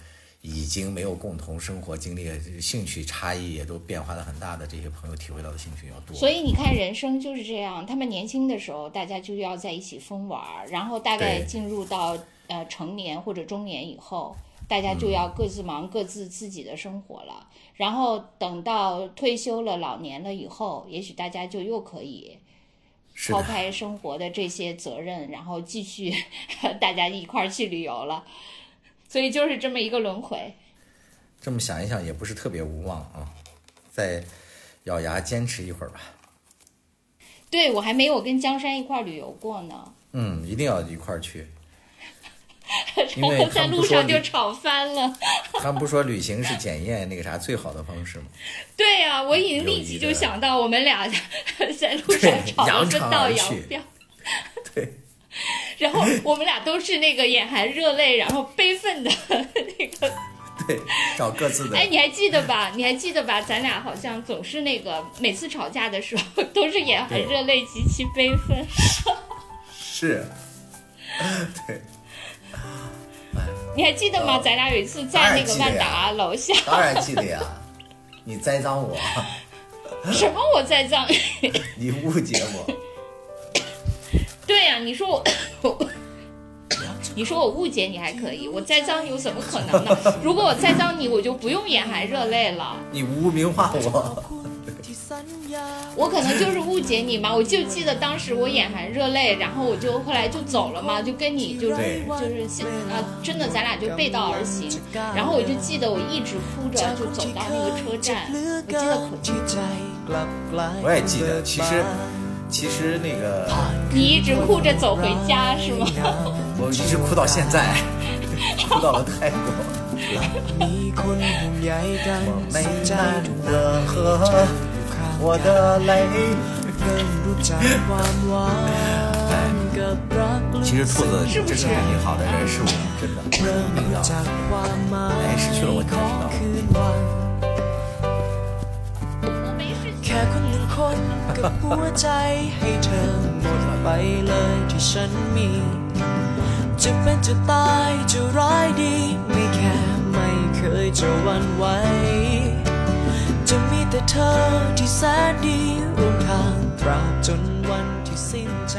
已经没有共同生活经历、兴趣差异也都变化的很大的这些朋友体会到的兴趣要多。所以你看，人生就是这样。他们年轻的时候，大家就要在一起疯玩儿，然后大概进入到呃成年或者中年以后，大家就要各自忙各自自己的生活了。然后等到退休了、老年了以后，也许大家就又可以抛开生活的这些责任，然后继续 大家一块儿去旅游了。所以就是这么一个轮回。这么想一想也不是特别无望啊，再咬牙坚持一会儿吧。对我还没有跟江山一块儿旅游过呢，嗯，一定要一块儿去。因然后在路上就吵翻了。他们不说旅行是检验那个啥最好的方式吗？对呀、我已经立即就想到我们俩 在路上吵得分道扬镳。对，然后我们俩都是那个眼含热泪，然后悲愤的那个。对，找各自的。哎，你还记得吧？你还记得吧？咱俩好像总是那个每次吵架的时候都是眼含热泪，极其悲愤。是，对，你还记得吗？咱俩有一次在那个万达楼下，当然记得呀。你栽赃我，什么我栽赃？你误解我，对呀、你说我，我你说我误解你还可以，我栽赃你，我怎么可能呢？如果我栽赃你，我就不用眼含热泪了。你污名化我。我可能就是误解你嘛我就记得当时我眼含热泪然后我就后来就走了嘛就跟你就是就是现啊真的咱俩就背道而行。然后我就记得我一直哭着就走到那个车站我记得可清楚我也记得其实其实那个。你一直哭着走回家是吗 我一直哭到现在哭到了泰国。我没家的河 วัน 喝 ข้าง 我的泪。 เริ่มรู้จักความหวานกับรักลึก 其实兔子是不是真正对你好的人是我，真的， เริ่ม 命 รู้ 到 จักความหมาย 哎失去了我就 ข 知 อง 道 คืนวัน 我没事情。 แค่คนหนึ่งคนกับหัวใจให้เธอหมดไปเลยที่ฉันมี จะเป็นจะตายจะร้ายดี ไม่แค่ไม่เคยจะหวันไหว จะมีแต่เธอที่แสนดีร่วมทางตราบจนวันที่สิ้นใจ